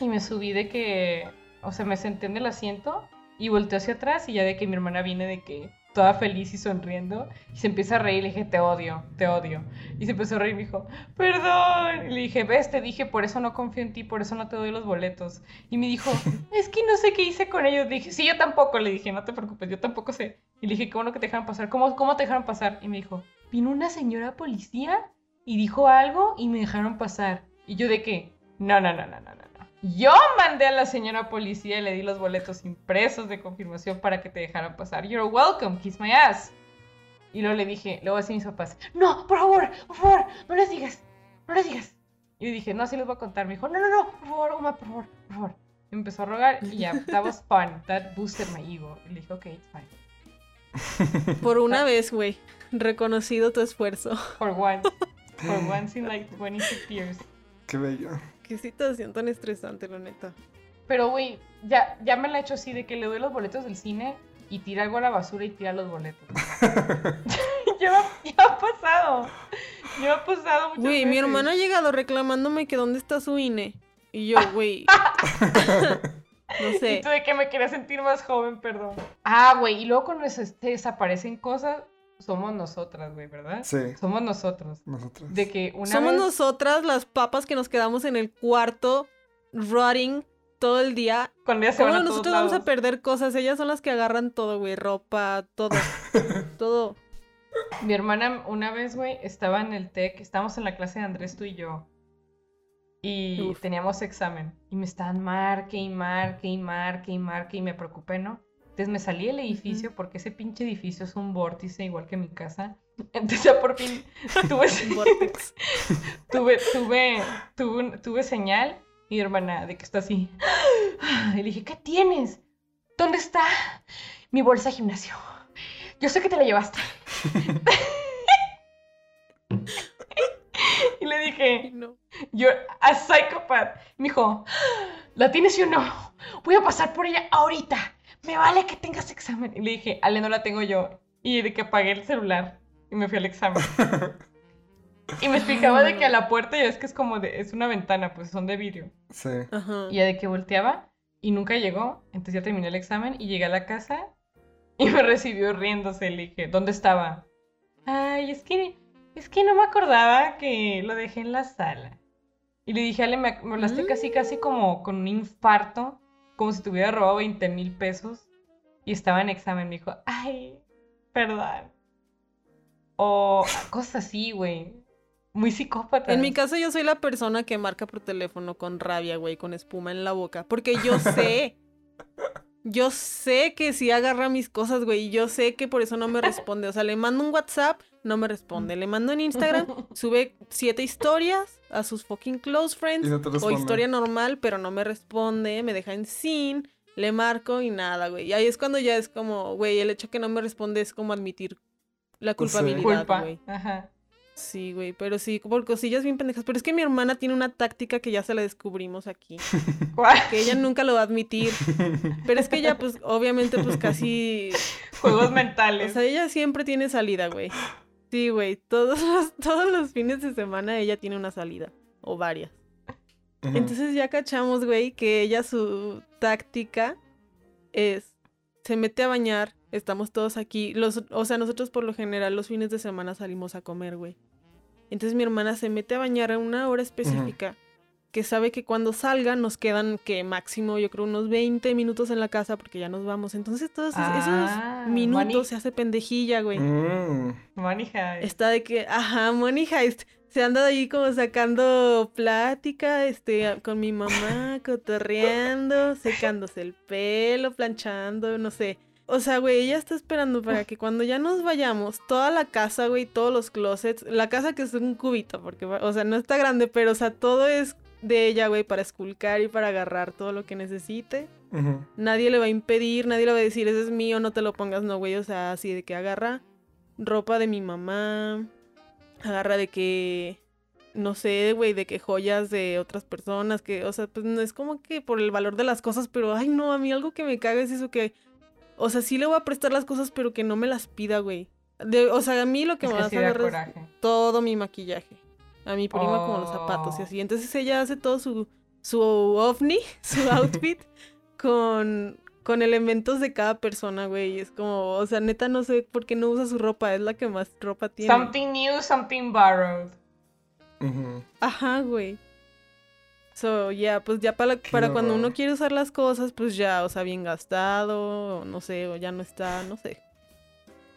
Y me subí de que, o sea, me senté en el asiento y volteé hacia atrás y ya de que mi hermana viene de que toda feliz y sonriendo y se empieza a reír. Le dije, te odio, te odio. Y se empezó a reír y me dijo, perdón. Y le dije, ves, te dije, por eso no confío en ti, por eso no te doy los boletos. Y me dijo, es que no sé qué hice con ellos. Le dije, sí, yo tampoco. Le dije, no te preocupes, yo tampoco sé. Y le dije, qué bueno que te dejaron pasar. ¿Cómo, cómo te dejaron pasar? Y me dijo, vino una señora policía y dijo algo y me dejaron pasar. Y yo de qué, no, no, no, no, no, no. Yo mandé a la señora policía y le di los boletos impresos de confirmación para que te dejaran pasar. You're welcome, kiss my ass. Y luego le dije, luego así mis papás, no, por favor, por favor, no les digas, no les digas. Y le dije, no, así les voy a contar. Me dijo, no, no, no, por favor, Uma, por favor, por favor. Y me empezó a rogar y ya, that was fun, that boosted my ego. Y le dije, ok, it's fine. Por una vez, güey. Reconocido tu esfuerzo. For once. For once in like 26 years. Qué bello. Qué situación tan estresante, la neta. Pero, güey, ya, ya me la he hecho así de que le doy los boletos del cine y tira algo a la basura y tira los boletos. ya, ha pasado. Ya ha pasado muchas Güey, mi veces. hermana ha llegado reclamándome que dónde está su INE. Y yo, güey. no Y sé. tú de que me quería sentir más joven, perdón. Ah, güey, y luego cuando se se desaparecen cosas, somos nosotras, güey, ¿verdad? Sí, Somos nosotros. nosotros. De que una Somos vez... nosotras las papas que nos quedamos en el cuarto, rotting todo el día. Cuando ya se ¿Cómo van a todos nosotros vamos a perder cosas? Ellas son las que agarran todo, güey. Ropa, todo. todo. Mi hermana una vez, güey, estaba en el TEC, estábamos en la clase de Andrés, tú y yo. Y Uf. teníamos examen. Y me estaban marque y marque y marque y marque y me preocupé, ¿no? Entonces me salí del edificio porque ese pinche edificio es un vórtice igual que mi casa. Entonces ya por fin tuve, tuve, tuve, tuve, tuve señal. Y mi hermana, de que está así. Y le dije, ¿qué tienes? ¿Dónde está mi bolsa de gimnasio? Yo sé que te la llevaste. y le dije, No. you're a psychopath. Me dijo, ¿la tienes sí o no? Voy a pasar por ella ahorita. Me vale que tengas examen. Y le dije, Ale, no la tengo yo. Y de que apagué el celular y me fui al examen. Y me explicaba de que a la puerta, ya es que es como de, es una ventana, pues son de vidrio. Sí. Ajá. Y ya de que volteaba y nunca llegó. Entonces ya terminé el examen y llegué a la casa y me recibió riéndose. Le dije, ¿dónde estaba? Ay, es que, es que no me acordaba que lo dejé en la sala. Y le dije, Ale, me, me hablaste casi, casi como con un infarto, como si te hubiera robado 20 mil pesos. Y estaba en examen. Me dijo, ay, perdón. O cosas así, güey. Muy psicópata. En mi caso, yo soy la persona que marca por teléfono con rabia, güey, con espuma en la boca. Porque yo sé. Yo sé que si agarra mis cosas, güey, y yo sé que por eso no me responde. O sea, le mando un WhatsApp, no me responde. Le mando en Instagram, sube siete historias a sus fucking close friends. no o historia normal, pero no me responde, me deja en sin, le marco y nada, güey. Y ahí es cuando ya es como, güey, el hecho que no me responde es como admitir la Sí. culpabilidad, culpa. güey. Ajá. Sí, güey, pero sí, por cosillas bien pendejas. Pero es que mi hermana tiene una táctica que ya se la descubrimos aquí. ¿Cuál? Que ella nunca lo va a admitir. Pero es que ella, pues, obviamente, pues casi. Juegos O mentales. sea, ella siempre tiene salida, güey. Sí, güey. Todos los, todos los fines de semana ella tiene una salida. O varias. Entonces ya cachamos, güey, que ella su táctica es. Se mete a bañar. Estamos todos aquí. Los, o sea, nosotros por lo general los fines de semana salimos a comer, güey. Entonces mi hermana se mete a bañar a una hora específica. Que sabe que cuando salga nos quedan que máximo, yo creo, unos 20 minutos en la casa porque ya nos vamos. Entonces todos esos- Ah, esos minutos money- se hace pendejilla, güey. Mm. Money heist. Está de que, ajá, Money Heist. Se anda ahí como sacando plática, este, con mi mamá, cotorreando, secándose el pelo, planchando, no sé. O sea, güey, ella está esperando para que cuando ya nos vayamos, toda la casa, güey, todos los closets, la casa que es un cubito, porque, o sea, no está grande, pero, o sea, todo es de ella, güey, para esculcar y para agarrar todo lo que necesite. Nadie le va a impedir, nadie le va a decir, ese es mío, no te lo pongas, no, güey. O sea, así de que agarra ropa de mi mamá, agarra de que, no sé, güey, de que joyas de otras personas, que, o sea, pues no es como que por el valor de las cosas, pero, ay, no, a mí algo que me caga es eso que, o sea, sí le voy a prestar las cosas, pero que no me las pida, güey. De- o sea, a mí lo que Es me sí a da agarrar es todo mi maquillaje. A mi prima como los zapatos y Oh. así. Entonces ella hace todo su, su ovni, su outfit, con, con elementos de cada persona, güey. Y es como, o sea, neta no sé por qué no usa su ropa, es la que más ropa tiene. Something new, something borrowed. Ajá, güey. So, ya, pues ya para, para cuando uno quiere usar las cosas, pues ya, o sea, bien gastado, o no sé, o ya no está, no sé.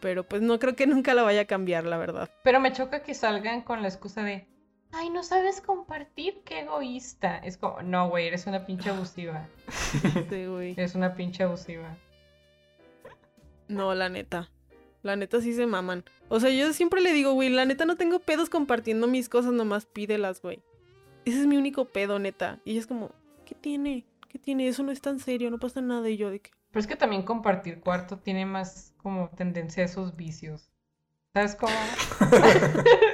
Pero pues no creo que nunca la vaya a cambiar, la verdad. Pero me choca que salgan con la excusa de ay, no sabes compartir, qué egoísta. Es como, no, güey, eres una pinche abusiva. Sí, güey. Eres una pinche abusiva. No, la neta. La neta sí se maman. O sea, yo siempre le digo, güey, la neta no tengo pedos compartiendo mis cosas, nomás pídelas, güey. Ese es mi único pedo, neta. Y ella es como, ¿qué tiene? ¿Qué tiene? Eso no es tan serio, no pasa nada. Y yo de que, Pero es que también compartir cuarto tiene más como tendencia a esos vicios. ¿Sabes cómo?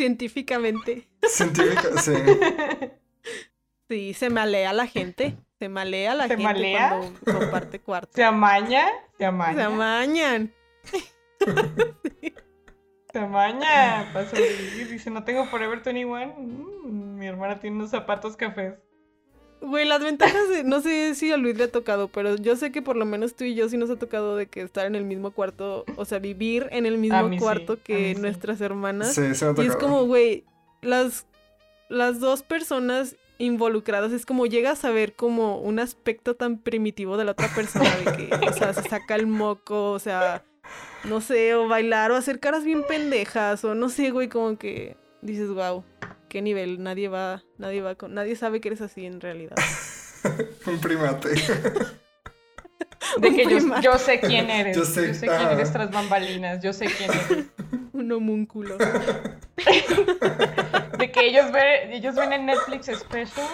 científicamente. Científica, sí. Sí, se malea la gente. Se malea la ¿Se gente malea? cuando comparte cuarto. Se amaña, se amaña. Se amañan. Se amaña para sobrevivir. Dice, no tengo Forever 21. Mm, mi hermana tiene unos zapatos cafés. Güey, las ventajas de, no sé si a Luis le ha tocado, pero yo sé que por lo menos tú y yo sí nos ha tocado de que estar en el mismo cuarto, o sea, vivir en el mismo sí, cuarto que sí. nuestras hermanas. Sí, se Y es como, güey, las, las dos personas involucradas es como llegas a ver como un aspecto tan primitivo de la otra persona, de que, o sea, se saca el moco, o sea, no sé, o bailar o hacer caras bien pendejas, o no sé, güey, como que dices, wow, qué nivel, nadie va, nadie va con, nadie sabe que eres así en realidad. Un primate. De Un que yo, yo sé quién eres. Yo Yo sé- sé, quién ah. eres tras bambalinas. Yo sé quién eres. Un homúnculo. De que ellos ven, ellos ven en Netflix Special.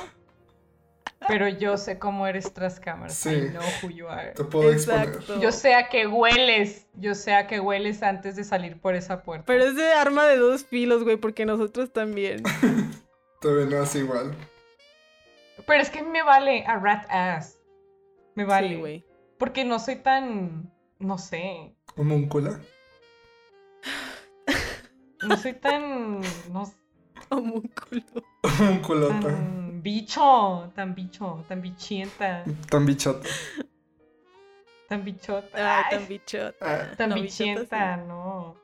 Pero yo sé cómo eres tras cámaras. Sí. I know who you are. Te puedo exponer. Yo sé a qué hueles. Yo sé a qué hueles antes de salir por esa puerta. Pero es de arma de dos filos, güey, porque nosotros también. Todavía no hace igual. Pero es que me vale a rat ass. Me vale. Sí, güey. Porque no soy tan. No sé. Homúncula. No soy tan. No Homúnculo. Homúnculota. tan bicho. Tan bicho. Tan bichienta. Tan bichota. Tan bichota. Ay, Ay, tan bichota. Ah. tan No, bichota, bichienta, sí. no.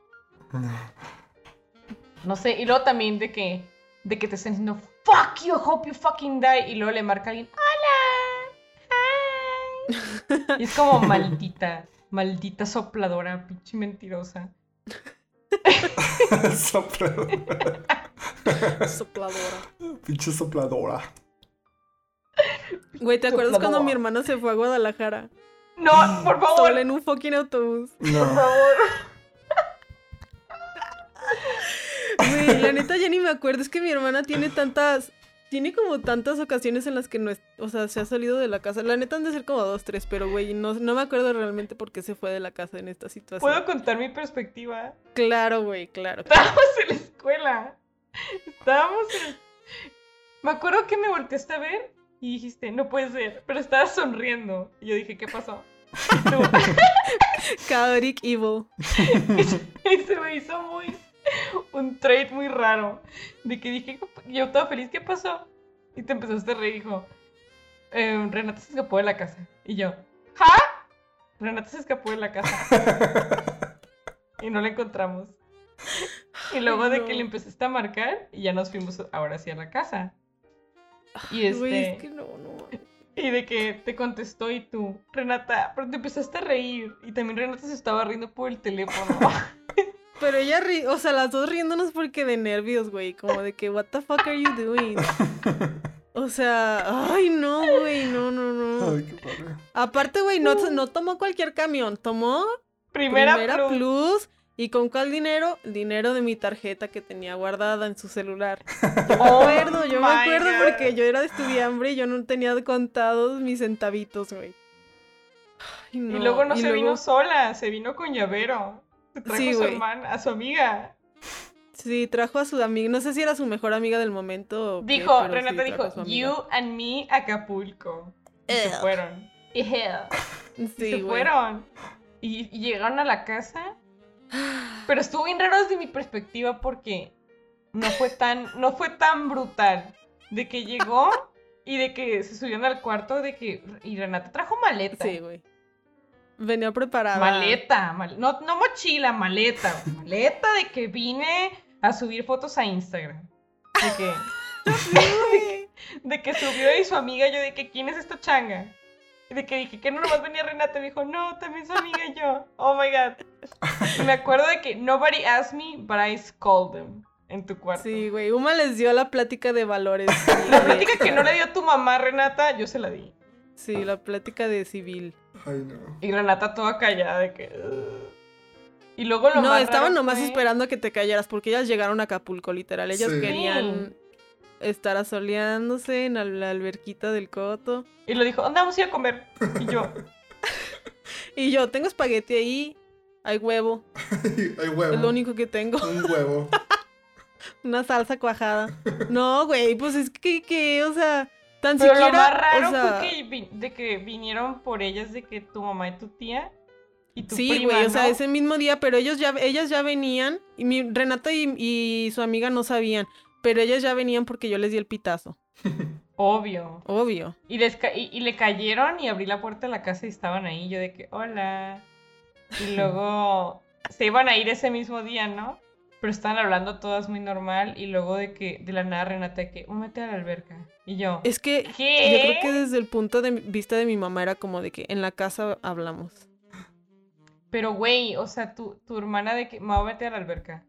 No. No sé. Y luego también de que. De que te estén diciendo. Fuck you, hope you fucking die. Y luego le marca a alguien. Hola. Hi. Y es como maldita. Maldita sopladora. Pinche mentirosa. Sopladora. Sopladora. Pinche sopladora. Güey, ¿te acuerdas cuando mi hermana se fue a Guadalajara? No, por favor. Sola en un fucking autobús. Por favor. Güey, la neta ya ni me acuerdo. Es que mi hermana tiene tantas. Tiene como tantas ocasiones en las que no es, o sea, se ha salido de la casa. La neta han de ser como dos, tres, pero güey, no, no me acuerdo realmente por qué se fue de la casa en esta situación. ¿Puedo contar mi perspectiva? Claro, güey, claro. Estábamos en la escuela. Estábamos en... Me acuerdo que me volteaste a ver y dijiste, no puede ser, pero estabas sonriendo. Y yo dije, ¿qué pasó? Chaotic Evil. y se me hizo muy... Un trait muy raro. De que dije, yo estaba feliz, ¿qué pasó? Y te empezaste a reír, dijo, "Eh, Renata se escapó de la casa. Y yo, ¿ja? Renata se escapó de la casa. y no la encontramos. Y luego Ay, de que le empezaste a marcar y ya nos fuimos ahora sí a la casa. Y este Güey, es que no, no. y de que te contestó y tú, Renata, pero te empezaste a reír y también Renata se estaba riendo por el teléfono. Pero ella ri, o sea, las dos riéndonos porque de nervios, güey, como de que what the fuck are you doing? O sea, ay no, güey, no, no, no. Ay, qué padre. Aparte, güey, no, no tomó cualquier camión, tomó Primera, Primera plus. Plus. ¿Y con cuál dinero? Dinero de mi tarjeta que tenía guardada en su celular. Oh Me acuerdo, yo me acuerdo God. porque yo era de estudiambre y yo no tenía contados mis centavitos, güey. Ay, Y no, luego no y se luego- vino sola, se vino con llavero. Trajo Sí, a su hermana, a su amiga. Sí, trajo a su amiga, no sé si era su mejor amiga del momento. qué, Dijo, sí Renata dijo, you and me Acapulco. Y se fueron. Sí, se fueron. Y, y llegaron a la casa. Pero estuvo bien raro desde mi perspectiva porque no fue tan, no fue tan brutal. De que llegó y de que se subieron al cuarto de que. Y Renata trajo maleta. Sí, güey. Venía preparada. Maleta, mal- no, no mochila, maleta. Maleta de que vine a subir fotos a Instagram. De que, de que subió y su amiga, yo de que quién es esta changa. Y de que dije que no nomás venía Renata, me dijo, no, también su amiga y yo. Oh my god. Y me acuerdo de que nobody asked me, but I called them. en tu cuarto. Sí, güey. Uma les dio la plática de valores. La plática que no le dio tu mamá, Renata, yo se la di. Sí, la plática de civil. Ay, no. Y Renata toda callada de que... Y luego lo No, más estaban raro nomás fue- esperando a que te callaras porque ellas llegaron a Acapulco, literal. Ellas Sí. querían estar asoleándose en la alberquita del coto. Y lo dijo, ¿dónde vamos a ir a comer? Y yo, Y yo, tengo espagueti ahí, hay huevo, Hay huevo. es lo único que tengo. Un huevo. Una salsa cuajada. No, güey, pues es que, que, o sea, tan pero siquiera. lo más raro o sea, fue que, de que vinieron por ellas, de que tu mamá y tu tía y tu Sí, güey, o sea, ese mismo día, pero ellos ya, ellas ya venían, y mi, Renata y, y su amiga no sabían, pero ellas ya venían porque yo les di el pitazo, Obvio. obvio. Y, les y le cayeron y abrí la puerta de la casa y estaban ahí. Yo de que, hola. Y luego se iban a ir ese mismo día, ¿no? Pero estaban hablando todas muy normal. Y luego de que, de la nada, Renata, que, "Oh, mete a la alberca. Y yo, Es que ¿qué? yo creo que desde el punto de vista de mi mamá era como de que en la casa hablamos. Pero, güey, o sea, tu, tu hermana de que, me voy a meter a la alberca.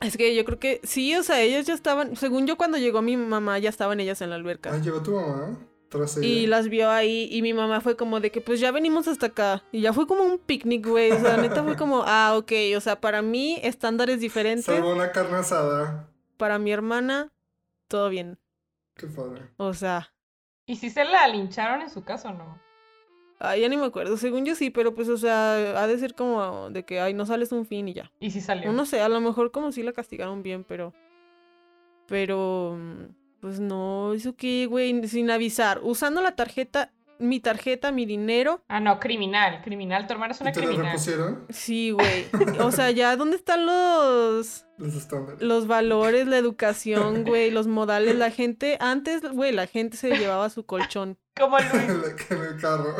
Es que yo creo que sí, o sea, ellas ya estaban, según yo cuando llegó mi mamá ya estaban ellas en la alberca. Ah, llegó tu mamá. Tras ella. Y las vio ahí y mi mamá fue como de que pues ya venimos hasta acá. Y ya fue como un picnic, güey. O sea, neta fue como, ah, ok. O sea, para mí estándares diferentes. Salvo una carne asada. Para mi hermana, todo bien. Qué padre. O sea, ¿Y si se la lincharon en su casa o no? ay, ya ni me acuerdo. Según yo sí, pero pues, o sea, ha de ser como de que, ay, no sales un fin y ya. ¿Y si salió? No, no sé, a lo mejor como si la castigaron bien, pero. Pero. Pues no, ¿eso qué, güey? Sin avisar. Usando la tarjeta, mi tarjeta, mi dinero. Ah, no, criminal, criminal. Tu hermana es una ¿Y te criminal. repusieron? Sí, güey. O sea, ya, ¿dónde están los. Los estándares. Los valores, la educación, güey, los modales? La gente. Antes, güey, la gente se llevaba su colchón. Como Luis. en el carro.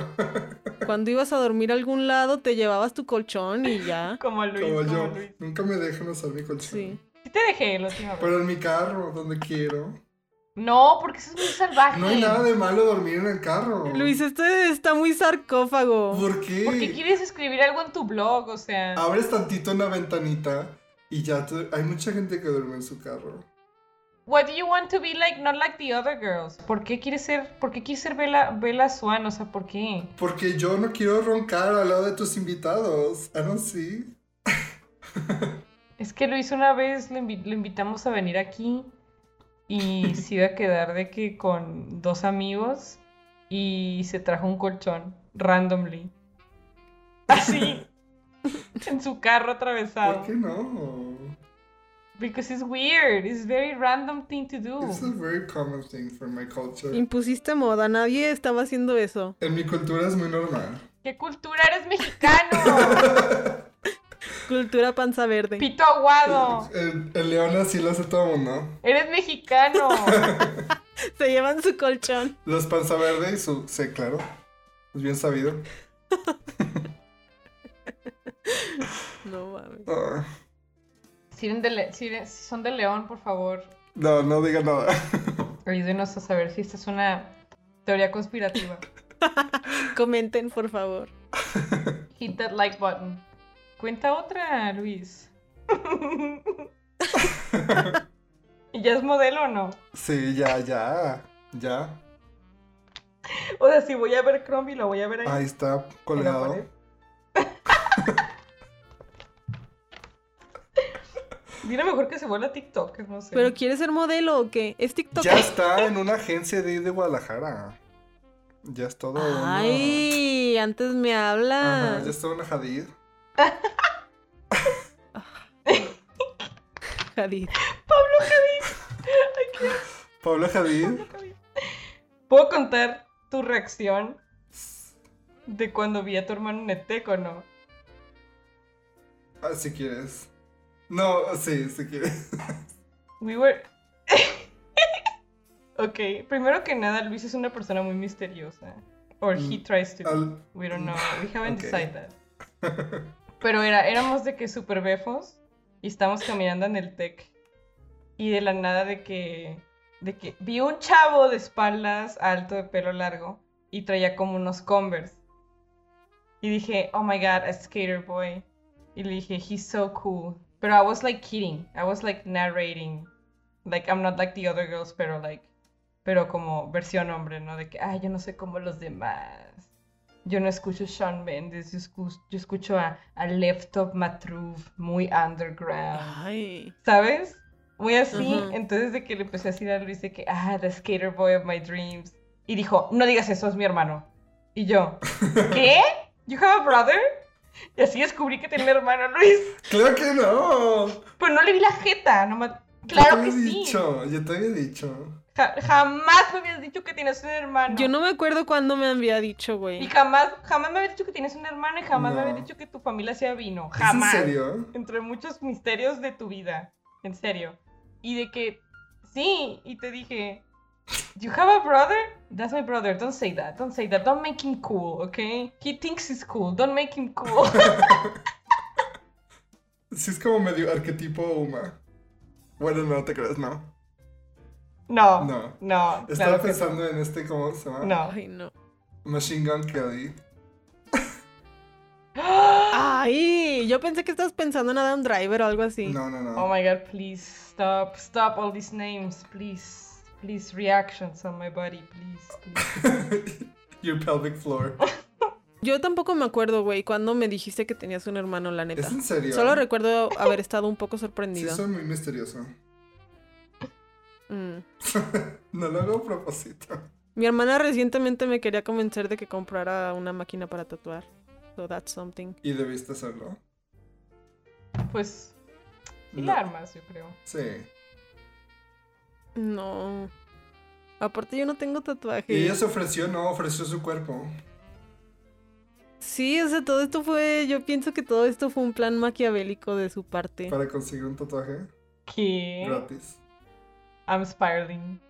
Cuando ibas a dormir a algún lado, te llevabas tu colchón y ya. Como Luis, Como como yo. Luis. Nunca me dejan usar mi colchón. Sí. Sí te dejé última vez. Pero en mi carro, donde quiero. No, porque eso es muy salvaje. No hay nada de malo dormir en el carro. Luis, esto está muy sarcófago. ¿Por qué? ¿Por qué quieres escribir algo en tu blog? O sea, Abres tantito una ventanita y ya te- hay mucha gente que duerme en su carro. what do you want to be like, not like the other girls? ¿Por qué quieres ser, por qué quieres ser Bella, Bella Swan? O sea, ¿por qué? Porque yo no quiero roncar al lado de tus invitados. I don't see. Es que Luis una vez le, invi- le invitamos a venir aquí y se iba a quedar de que con dos amigos y se trajo un colchón randomly. Así, en su carro atravesado. ¿Por qué no? Because it's weird. It's very random thing to do. It's a very common thing for my culture. Impusiste moda, nadie estaba haciendo eso. En mi cultura es muy normal. ¿Qué cultura eres mexicano? Cultura panza verde. Pito aguado. El, el león así lo hace todo el mundo. Eres mexicano. Se llevan su colchón. Los panza verde y su... Sí, claro. Es bien sabido. No mames. Ah, Si, Le- si son de León, por favor, no, no diga nada. ayúdenos a saber si esta es una teoría conspirativa. Comenten, por favor. Hit that like button. Cuenta otra, Luis. ¿Y ya es modelo o no? Sí, ya, ya. Ya. O sea, si voy a ver Chromie, lo voy a ver ahí. Ahí está colgado. Dile mejor que se vuelva TikTok, no sé. ¿Pero quieres ser modelo o qué? ¿Es TikTok? Ya está en una agencia de, de Guadalajara. Ya es todo. una- Ay, antes me Ajá, hablas. ya está una Hadid. Jadid. Pablo Hadid. ¿Puedo contar tu reacción de cuando vi a tu hermano en ETEC o no? Ah, si quieres. No, sí, si quieres. We were... ok, primero que nada, Luis es una persona muy misteriosa. Or he Mm, tries to be. Al- We don't know. We haven't decided that. Pero era, éramos de que super befos y estábamos caminando en el tech. Y de la nada de que, de que vi un chavo de espaldas, alto, de pelo largo, y traía como unos Converse. Y dije, oh my god, a skater boy. Y le dije, he's so cool. Pero I was like kidding. I was like narrating. Like I'm not like the other girls, pero like. Pero como versión hombre, ¿no? De que, ay, yo no sé cómo los demás. Yo no escucho Sean Mendes, yo escucho, yo escucho a, a Left of Matruv, muy underground. Ay. ¿Sabes? Muy así. Entonces de que le empecé a decir a Luis de que, ah, the skater boy of my dreams. Y dijo, no digas eso, es mi hermano. Y yo, ¿qué? ¿You have a brother? Y así descubrí que tenía un hermano, Luis. ¡Claro que no! Pues no le vi la jeta, nomás. Yo Claro te que había sí. dicho, yo te había dicho. Ja- jamás me habías dicho que tienes un hermano. Yo no me acuerdo cuándo me había dicho, Y güey. jamás, jamás me habías dicho que tienes un hermano y jamás me habías dicho que tu familia sea vino. ¿Es Jamás. en serio? Entre muchos misterios de tu vida. En serio. Y de que, sí, y te dije, You have a brother? That's my brother. Don't say that. Don't say that. Don't make him cool, okay? He thinks he's cool. Don't make him cool. Sí, es como medio arquetipo Uma. Bueno, no te creas, no. No. No. No. Estaba claro pensando en este, ¿cómo se llama? No. Ay, no. Machine Gun Kelly. Ay, yo pensé que estabas pensando en Adam Driver o algo así. No, no, no. Oh my god, please stop. Stop all these names, please. Please, reactions on my body, please. please. Your pelvic floor. Yo tampoco me acuerdo, güey, cuando me dijiste que tenías un hermano, la neta. ¿Es en serio? Solo recuerdo haber estado un poco Sí, sorprendida. soy muy misterioso. Mm. No lo hago a propósito. Mi hermana recientemente me quería convencer de que comprara una máquina para tatuar. So that's something. Y debiste hacerlo. Pues, y No. armas, yo creo. Sí. No. Aparte yo no tengo tatuaje. Y ella se ofreció, no, ofreció su cuerpo. Sí, o sea, todo esto fue, yo pienso que todo esto fue un plan maquiavélico de su parte. Para conseguir un tatuaje ¿Qué? gratis. I'm spiraling.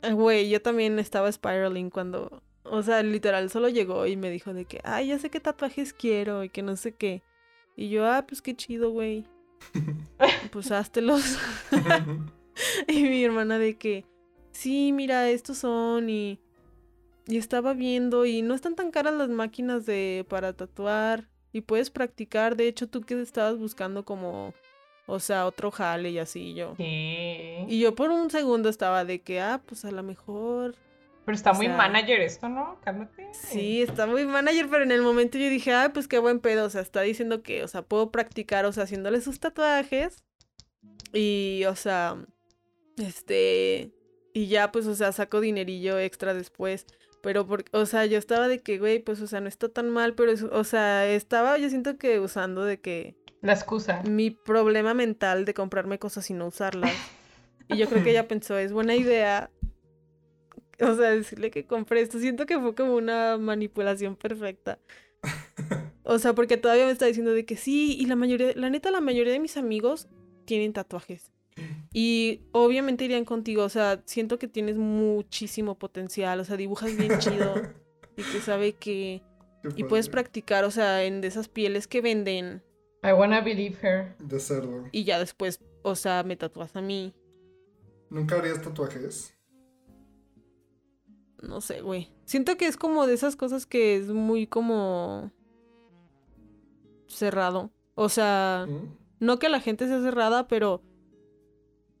Eh, Güey, yo también estaba spiraling cuando, o sea, literal solo llegó y me dijo de que, ay, ya sé qué tatuajes quiero y que no sé qué. Y yo, ah, pues qué chido, güey. pues háztelos. y mi hermana de que, sí, mira, estos son y... Y estaba viendo y no están tan caras las máquinas de para tatuar y puedes practicar. De hecho, tú que estabas buscando como, o sea, otro jale y así yo. ¿Qué? Y yo por un segundo estaba de que, ah, pues a lo mejor. Pero está muy sea- manager esto, ¿no? Cálmate. Sí, está muy manager, pero en el momento yo dije, ah, pues qué buen pedo. O sea, está diciendo que, o sea, puedo practicar, o sea, haciéndole sus tatuajes. Y, o sea, este. Y ya, pues, o sea, saco dinerillo extra después. Pero, por, o sea, yo estaba de que, güey, pues, o sea, no está tan mal, pero, es- o sea, estaba, yo siento que usando de que La excusa. mi problema mental de comprarme cosas y no usarlas. Y yo creo que ella pensó, es buena idea. O sea, decirle que compré esto. Siento que fue como una manipulación perfecta. O sea, porque todavía me está diciendo de que sí, y la mayoría, la neta, la mayoría de mis amigos tienen tatuajes. Y obviamente irían contigo, o sea, siento que tienes muchísimo potencial, o sea, dibujas bien chido y que sabe que... Qué Y puedes practicar, o sea, en de esas pieles que venden I wanna believe her. De cerdo. y ya después, o sea, me tatúas a mí. ¿Nunca harías tatuajes? No sé, güey. Siento que es como de esas cosas que es muy como cerrado. O sea, ¿Mm? no que la gente sea cerrada, pero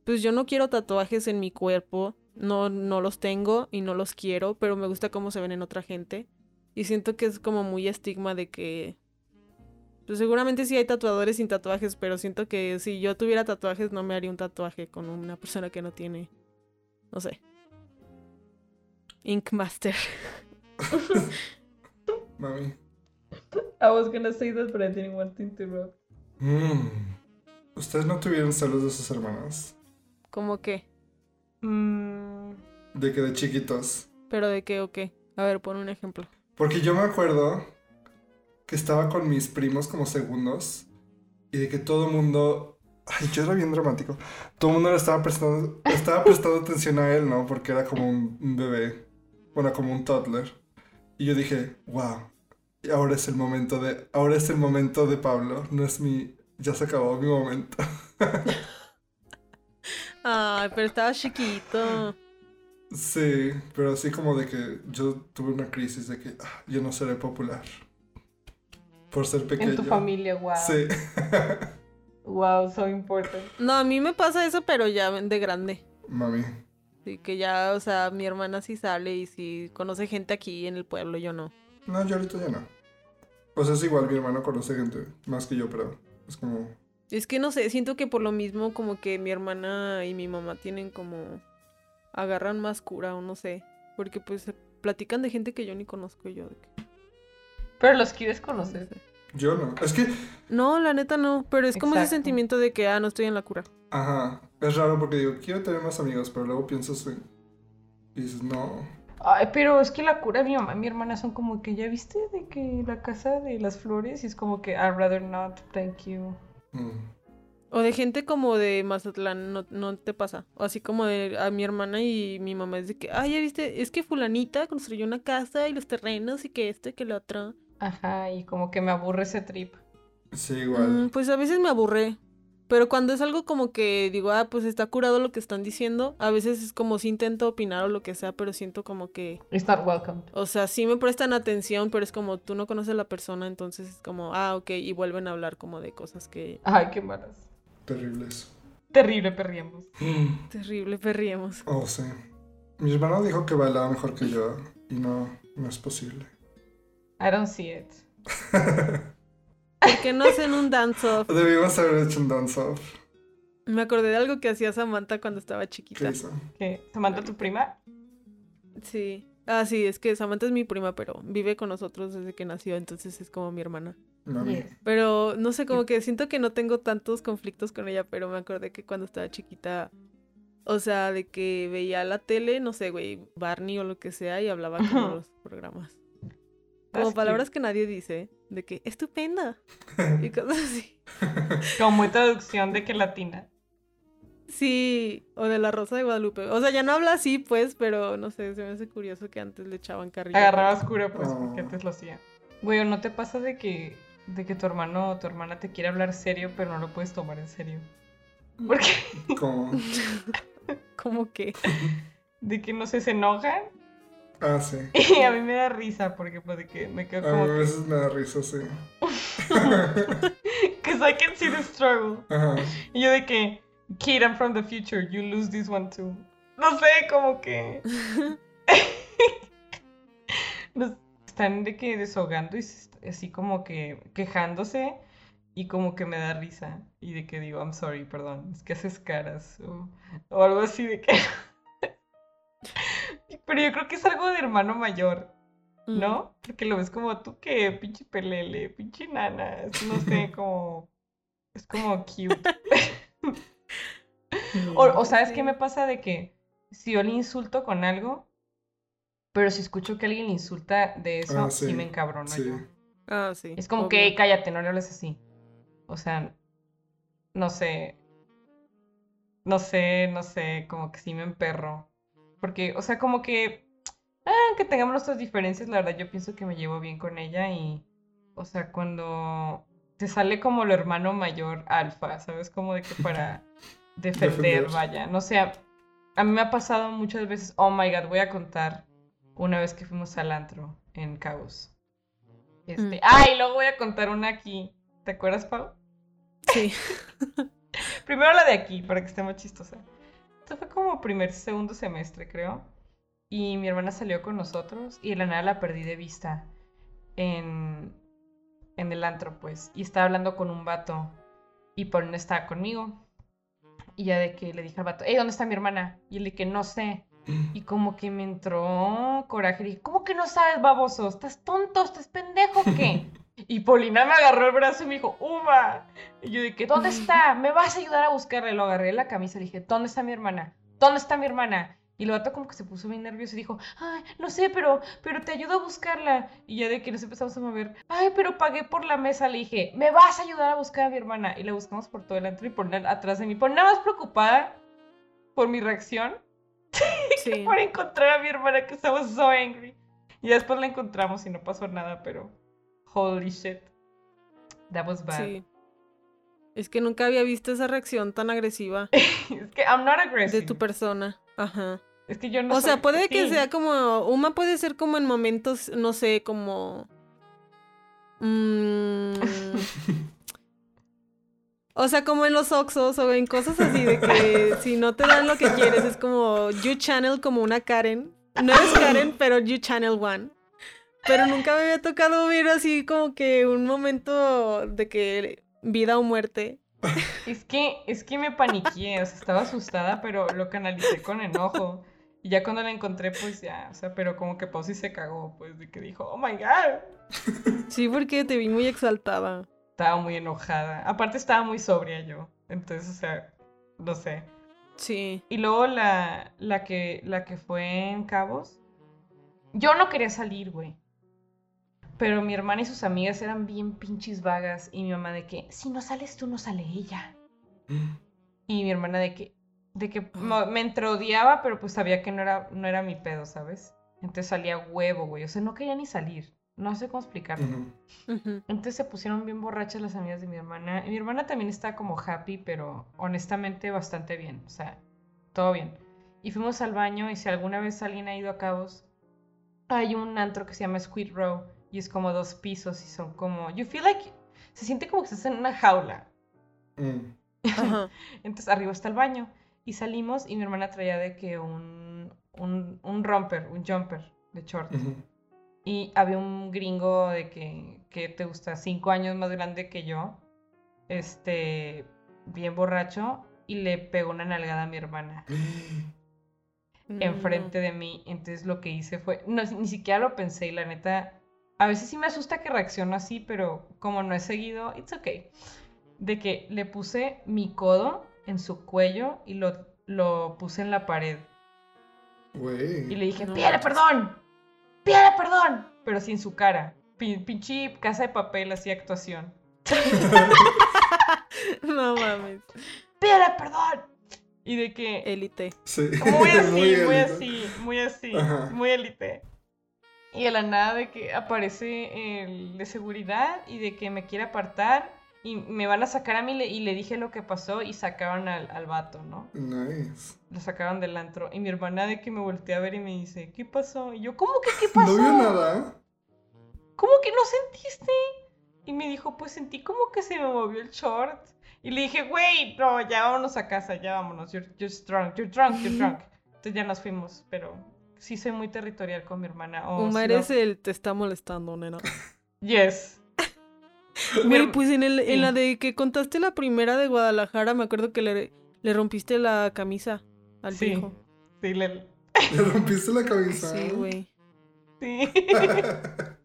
pues yo no quiero tatuajes en mi cuerpo. No, no los tengo y no los quiero, pero me gusta cómo se ven en otra gente. Y siento que es como muy estigma de que... Pues seguramente sí hay tatuadores sin tatuajes, pero siento que si yo tuviera tatuajes no me haría un tatuaje con una persona que no tiene... No sé. Ink Master. Mami. I was gonna say that, but I didn't want to interrupt. Mm. ¿Ustedes no tuvieron celos de sus hermanos? ¿Cómo qué? Mm, De que de chiquitos. ¿Pero de qué o qué? A ver, pon un ejemplo. Porque yo me acuerdo que estaba con mis primos como segundos y de que todo el mundo... Ay, yo era bien dramático. Todo el mundo le estaba prestando, estaba prestando atención a él, ¿no? Porque era como un, un bebé. Bueno, como un toddler. Y yo dije, wow. Y ahora es el momento de... Ahora es el momento de Pablo. No es mi... Ya se acabó mi momento. Ay, pero estaba chiquito. Sí, pero así como de que yo tuve una crisis de que ah, yo no seré popular. Por ser pequeño. en tu familia, wow. Sí. Wow, so important. No, a mí me pasa eso, pero ya de grande. Mami. Sí, que ya, o sea, mi hermana sí sale y sí conoce gente aquí en el pueblo, yo no. No, yo ahorita ya no. O sea, es igual, mi hermano conoce gente más que yo, pero es como... Es que no sé, siento que por lo mismo como que mi hermana y mi mamá tienen como... agarran más cura o no sé. Porque pues platican de gente que yo ni conozco yo. Pero los quieres conocer. Yo no. Es que, No, la neta no, pero es como ese sentimiento de que, ah, no estoy en la cura. ajá, es raro porque digo, quiero tener más amigos, pero luego piensas en... Y dices, no. Ay, pero es que la cura mi mamá y mi hermana son como que, ¿ya viste de que la casa de las flores? Y es como que, I'd rather not, thank you. Mm. O de gente como de Mazatlán, no, no te pasa. O así como de a mi hermana y mi mamá es de que, ah, ya viste, es que fulanita construyó una casa y los terrenos y que esto y que lo otro. Ajá, y como que me aburre ese trip. Sí, igual. Mm, pues a veces me aburre. Pero cuando es algo como que digo, ah, pues está curado lo que están diciendo, a veces es como si intento opinar o lo que sea, pero siento como que, It's not welcome. o sea, sí me prestan atención, pero es como tú no conoces a la persona, entonces es como, ah, ok, y vuelven a hablar como de cosas que... Ay, qué malas. Terribles. Terrible, perriemos. Terrible, perriemos. Oh, sí. Mi hermano dijo que bailaba mejor que yo y no, no es posible. I don't see it. ¿Por qué no hacen un dance-off? Debimos haber hecho un dance-off. Me acordé de algo que hacía Samantha cuando estaba ¿Qué chiquita. hizo? ¿Qué? ¿Samantha tu prima? Sí. Ah, sí, es que Samantha es mi prima, pero vive con nosotros desde que nació, entonces es como mi hermana. Mami. Pero no sé, como que siento que no tengo tantos conflictos con ella, pero me acordé que cuando estaba chiquita, o sea, de que veía la tele, no sé, güey, Barney o lo que sea, y hablaba como Ujú. los programas. Como That's palabras que nadie dice, de que estupenda y cosas así. Como traducción de que latina. Sí, o de la Rosa de Guadalupe. O sea, ya no habla así, pues, pero no sé, se me hace curioso que antes le echaban carrilla. Agarrabas cura, pues, Oh. porque antes lo hacía. Güey, ¿o ¿no te pasa de que, de que tu hermano o tu hermana te quiere hablar serio, pero no lo puedes tomar en serio? Porque Como... Como que. de que no sé, se enojan Ah, sí. y a mí me da risa porque pues de que me quedo A como mí a que veces me da risa, sí. Cause I can see the struggle. Ajá. Y yo de que, kid, I'm from the future, you lose this one too. No sé, como que nos están de que desahogando y así como que quejándose y como que me da risa y de que digo, I'm sorry, perdón, es que haces caras o, o algo así de que... Pero yo creo que es algo de hermano mayor, mm, ¿no? Porque lo ves como tú que pinche pelele, pinche nana, es- no sé, como... Es como cute. O, o sabes qué me pasa de que si yo le insulto con algo, pero si escucho que alguien le insulta de eso, Ah, sí. sí, me encabrono sí. yo. Ah, sí. Es como obvio. que, "Ey, cállate, no le hables así. O sea, no sé. No sé, no sé, como que sí me emperro. Porque, o sea, como que, ah, que tengamos nuestras diferencias, la verdad yo pienso que me llevo bien con ella y, o sea, cuando te sale como lo hermano mayor alfa, ¿sabes? Como de que para defender, Defender. vaya. No sé, a, a mí me ha pasado muchas veces, oh my god, voy a contar una vez que fuimos al antro en Caos. Este, Mm. ay, luego voy a contar una aquí. ¿Te acuerdas, Pau? Sí. Primero la de aquí, para que esté más chistosa. Esto fue como primer, segundo semestre, creo. Y mi hermana salió con nosotros y de la nada la perdí de vista en, en el antro, pues. Y estaba hablando con un vato y Paulina estaba conmigo. Y ya de que le dije al vato, hey, ¿dónde está mi hermana? Y él de que no sé. Y como que me entró coraje. Y dije, ¿cómo que no sabes, baboso? ¿Estás tonto? ¿Estás pendejo qué? Y Paulina me agarró el brazo y me dijo, Uma. Y yo dije, ¿dónde está? ¿Me vas a ayudar a buscarla? Y lo agarré la camisa y dije, ¿dónde está mi hermana? ¿Dónde está mi hermana? Y el vato como que se puso bien nervioso y dijo, ay, no sé, pero, pero te ayudo a buscarla. Y ya de que nos empezamos a mover, ay, pero pagué por la mesa. Le dije, ¿me vas a ayudar a buscar a mi hermana? Y la buscamos por todo el antro y por atrás de mí. Por nada más preocupada por mi reacción Sí. por encontrar a mi hermana que estaba so angry. Y después la encontramos y no pasó nada, pero holy shit. That was bad. Sí. Es que nunca había visto esa reacción tan agresiva es que I'm not de aggressive. tu persona. Ajá. Es que yo no O sea, puede que sea como. Uma puede ser como en momentos, no sé, como. mm, o O sea, como en los Oxos o en cosas así de que si no te dan lo que quieres, es como you channel como una Karen. No eres Karen, pero you channel one. Pero nunca me había tocado ver así como que un momento de que vida o muerte. Es que, es que me paniqué, o sea, estaba asustada, pero lo canalicé con enojo. Y ya cuando la encontré, pues ya, o sea, pero como que Posy se cagó, pues, de que dijo, oh my god. Sí, porque te vi muy exaltada. Estaba muy enojada. Aparte estaba muy sobria yo. Entonces, o sea, no sé. Sí. Y luego la, la, que, la que fue en Cabos. Yo no quería salir, güey. Pero mi hermana y sus amigas eran bien pinches vagas. Y mi mamá de que, si no sales tú, no sale ella. Y mi hermana de que, de que me entrodiaba, pero pues sabía que no era, no era mi pedo, ¿sabes? Entonces salía huevo, güey. O sea, no quería ni salir. No sé cómo explicarlo. Entonces se pusieron bien borrachas las amigas de mi hermana. Y mi hermana también está como happy, pero honestamente bastante bien. O sea, todo bien. Y fuimos al baño y si alguna vez alguien ha ido a Cabos, hay un antro que se llama Squid Row y es como dos pisos y son como... You feel like... Se siente como que estás en una jaula. Mm. Entonces arriba está el baño. Y salimos y mi hermana traía de que un, un, un romper, un jumper de short. Y había un gringo de que, que te gusta, cinco años más grande que yo, este, bien borracho, y le pegó una nalgada a mi hermana enfrente de mí. Entonces lo que hice fue, no, ni siquiera lo pensé y la neta, a veces sí me asusta que reacciono así, pero como no he seguido, it's okay. De que le puse mi codo en su cuello y lo, lo puse en la pared. Güey. Y le dije, No pídele perdón, pídele perdón, pero sin su cara. Pin- Pinche casa de papel, así actuación. No mames. Pídele perdón. Y de que, Élite. Sí. muy así, muy, élite. así, muy así, Ajá. muy élite. Y de la nada de que aparece el de seguridad y de que me quiere apartar y me van a sacar a mí y le dije lo que pasó y sacaron al, al vato, ¿no? Nice. Lo sacaron del antro. Y mi hermana de que me volteé a ver y me dice, ¿qué pasó? Y yo, ¿cómo que qué pasó? No vio nada. ¿Cómo que no sentiste? Y me dijo, pues sentí como que se me movió el short. Y le dije, güey, no, ya vámonos a casa, ya vámonos. You're, you're drunk, you're drunk, you're drunk. Entonces ya nos fuimos, pero sí soy muy territorial con mi hermana. Oh, Uma, sí, eres no. el te está molestando, nena. Yes. Güey, pues en, el, sí. en la de que contaste la primera de Guadalajara, me acuerdo que le, le rompiste la camisa al Sí. viejo. Sí, le- Le rompiste la cabeza. Sí, güey. sí.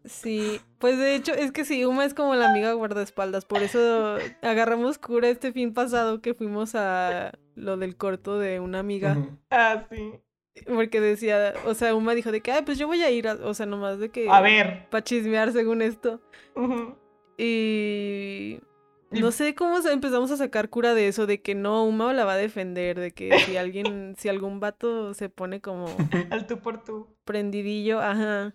Sí, pues de hecho es que sí, Uma es como la amiga guardaespaldas, por eso agarramos cura este fin pasado que fuimos a lo del corto de una amiga, ah, sí. Porque decía, o sea, Uma dijo de que, ay, pues yo voy a ir, a- o sea, nomás de que... A ver. Para chismear según esto. Y... Y- No sé cómo empezamos a sacar cura de eso, de que no, Uma la va a defender, de que si alguien, si algún vato se pone como Al tú por tú. prendidillo, ajá.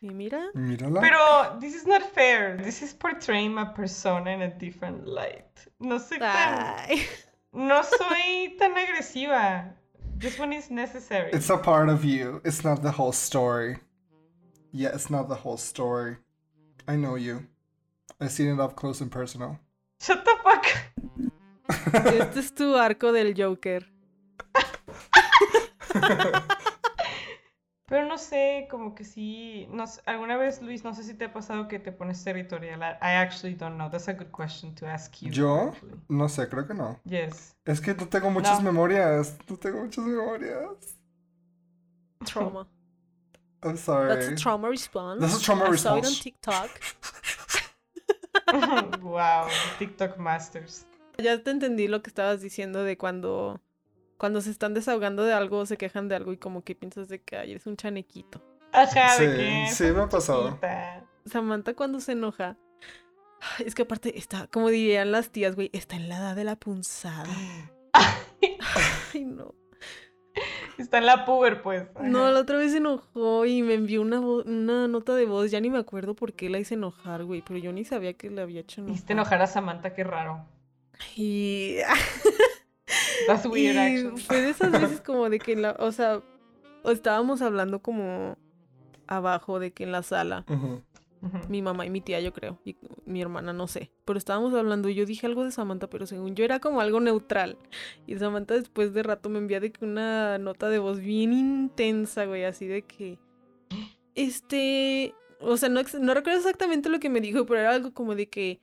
Y mira, Mírala. Pero this is not fair. This is portraying my persona in a different light. No soy tan, ay, no soy tan agresiva. This one is necessary. It's a part of you. It's not the whole story. Yeah, it's not the whole story. I know you. I've seen it up close and personal. Shut the fuck. este es tu arco del Joker. Pero no sé, como que sí. No sé, alguna vez, Luis, no sé si te ha pasado que te pones territorial. I I actually don't know. That's a good question to ask you. ¿Yo? actually. No sé, creo que no. Yes. Es que no tengo muchas No. memorias. No tengo muchas memorias. Trauma. I'm sorry. That's a trauma response. That's a trauma I saw it on response. TikTok. wow. TikTok Masters. Ya te entendí lo que estabas diciendo de cuando cuando se están desahogando de algo, se quejan de algo y como que piensas de que ay, eres un chanequito. Ajá, Sí, de que. sí me ha pasado. chiquita. Samantha cuando se enoja. Es que aparte está, como dirían las tías, güey, está en la edad de la punzada. Ay, no. Está en la puber, pues. No, la otra vez se enojó y me envió una, una nota de voz. Ya ni me acuerdo por qué la hice enojar, güey. Pero yo ni sabía que la había hecho enojar. Hiciste enojar a Samantha, qué raro. Y, That's weird, y actually. fue de esas veces como de que, la, o sea, o estábamos hablando como abajo de que en la sala. Mi mamá y mi tía, yo creo. Y mi hermana, no sé. Pero estábamos hablando y yo dije algo de Samantha, pero según yo era como algo neutral. Y Samantha después de rato me envía de que una nota de voz bien intensa, güey, así de que... Este... O sea, no, no recuerdo exactamente lo que me dijo, pero era algo como de que...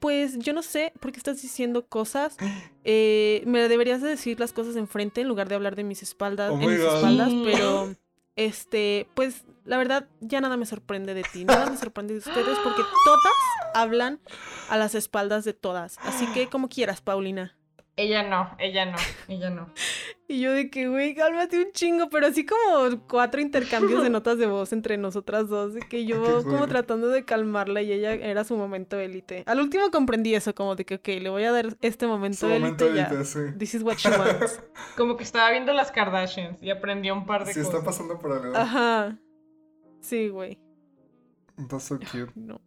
Pues yo no sé por qué estás diciendo cosas. Eh, me deberías de decir las cosas enfrente en lugar de hablar de mis espaldas, Oh en mis espaldas, pero este, pues la verdad ya nada me sorprende de ti, nada me sorprende de ustedes porque todas hablan a las espaldas de todas. Así que como quieras, Paulina. Ella no, ella no, ella no. Y yo de que, güey, cálmate un chingo, pero así como cuatro intercambios de notas de voz entre nosotras dos, de que yo como tratando de calmarla y ella era su momento élite. Al último comprendí eso, como de que, ok, le voy a dar este momento élite ya. sí. This is what she wants. Como que estaba viendo las Kardashians y aprendió un par de Sí, cosas. está pasando por algo. Ajá. Sí, güey. That's so cute. No.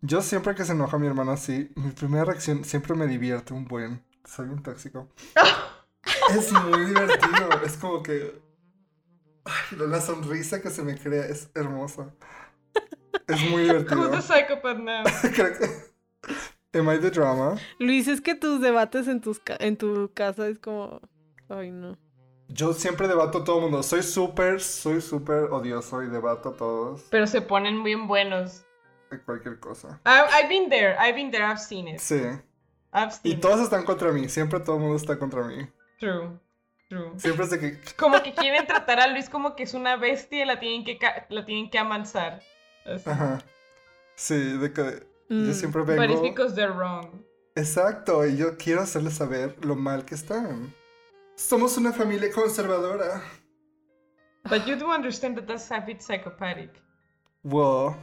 Yo siempre que se enoja mi hermana así, mi primera reacción siempre me divierte un buen. Soy un tóxico. es muy divertido. Es como que. Ay, la sonrisa que se me crea es hermosa. Es muy divertido. Who's the psychopath now? Creo que. Am I the drama? Luis, es que tus debates en, tus ca- en tu casa es como... Ay, no. Yo siempre debato a todo el mundo. Soy súper, soy súper odioso y debato a todos Pero se ponen bien buenos. de cualquier cosa. I- I've been there, I've been there, I've seen it. Sí. I've Y todos están contra mí. Siempre todo el mundo está contra mí. True, true. Siempre es de que. Como que quieren tratar a Luis como que es una bestia y la tienen que, la tienen que amansar. Así. Ajá. Sí, de que. Mm. Yo siempre But it's vengo. because they're wrong. Exacto, y yo quiero hacerles saber lo mal que están. Somos una familia conservadora. But you do understand that that's a bit psychopathic. Wow.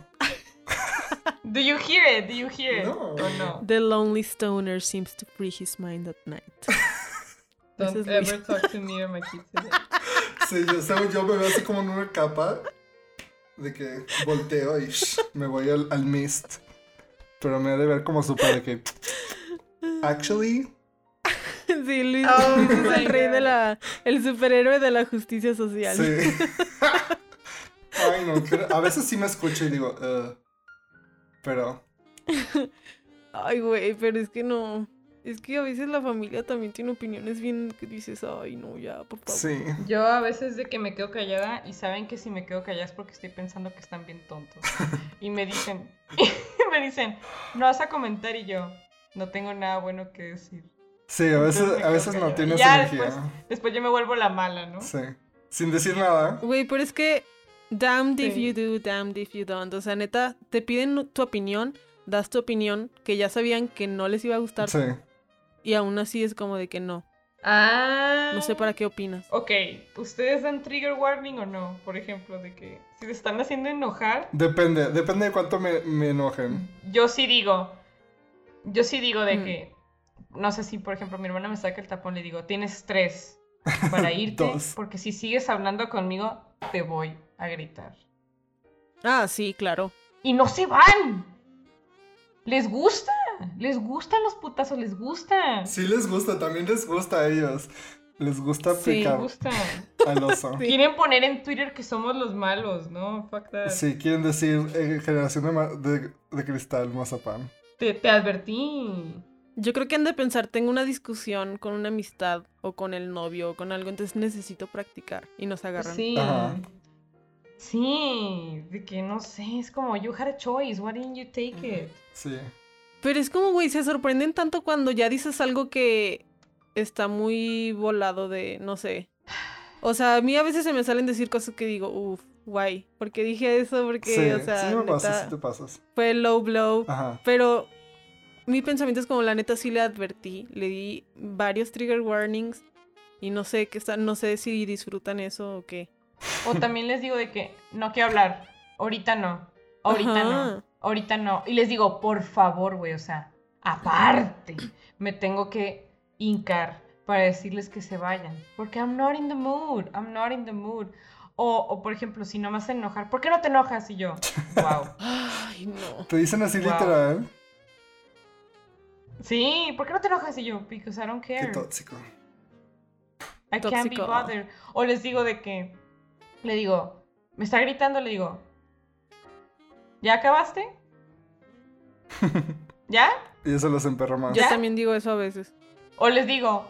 Do you hear it? Do you hear it? No. Or no? The lonely stoner seems to free his mind at night. Don't ever Luis. talk to me or my kids. Sí, yo, según yo me veo así como en una capa de que volteo y shh, me voy al, al mist. Pero me ha de ver como súper de que. Actually, Sí, Luis, Oh Luis es el rey de God. la... El superhéroe de la justicia social. sí. Ay, no, que- a veces sí me escucho y digo, "Ugh". Pero Ay, güey, pero es que no... Es que a veces la familia también tiene opiniones bien que dices, ay, no, ya, por favor. sí. Yo a veces de que me quedo callada y saben que si me quedo callada es porque estoy pensando que están bien tontos. Y me dicen, me dicen, no vas a comentar y yo, no tengo nada bueno que decir. Sí, a veces, a veces no tienes Ya energía. después- Después yo me vuelvo la mala, ¿no? Sí. Sin decir nada. Güey, pero es que damned if you do, damned if you don't. O sea, neta, te piden tu opinión, das tu opinión, que ya sabían que no les iba a gustar. Sí. Y aún así es como de que no. Ah. No sé para qué opinas. Ok, ¿ustedes dan trigger warning o no? Por ejemplo, de que si te están haciendo enojar, Depende, depende de cuánto me, me enojen. yo sí digo, yo sí digo de Mm. que, no sé si por ejemplo mi hermana me saca el tapón, le digo, tienes tres para irte, Dos. porque si sigues hablando conmigo, te voy a gritar. Ah, sí, claro. Y no se van. Les gusta, les gustan los putazos, les gusta. Sí les gusta, también les gusta a ellos. Les gusta Sí, Les picar gusta. al oso. Sí. Quieren poner en Twitter que somos los malos, ¿no? Fuck that. Sí, quieren decir eh, generación de, ma- de, de cristal, mazapán. Te, te advertí. Yo creo que han de pensar, tengo una discusión con una amistad o con el novio o con algo, entonces necesito practicar. Y nos agarran. Sí. Ajá. Sí, de que no sé, es como you had a choice, why didn't you take it? Sí. Pero es como, güey, se sorprenden tanto cuando ya dices algo que está muy volado de, no sé. O sea, a mí a veces se me salen decir cosas que digo, uff, guay. ¿Por qué dije eso? Porque, sí, o sea, sí me neta, sí te pasas. fue low blow. Ajá. Pero mi pensamiento es como la neta sí le advertí, le di varios trigger warnings y no sé qué está, no sé si disfrutan eso o qué. O también les digo de que no quiero hablar, ahorita no, ahorita no, ahorita no. Y les digo, por favor, güey, o sea, aparte, me tengo que hincar para decirles que se vayan. Porque I'm not in the mood, I'm not in the mood. O, o por ejemplo, si no me hacen enojar, ¿por qué no te enojas? Y yo, wow. Ay, no. Te dicen así Wow. literal. Sí, ¿por qué no te enojas? Y yo, because I don't Qué care. tóxico. I can't be Tóxico. bothered. O les digo de que, le digo, me está gritando, le digo, ¿Ya acabaste? ¿Ya? Y eso los emperra más. Yo ¿Ya? también digo eso a veces. O les digo,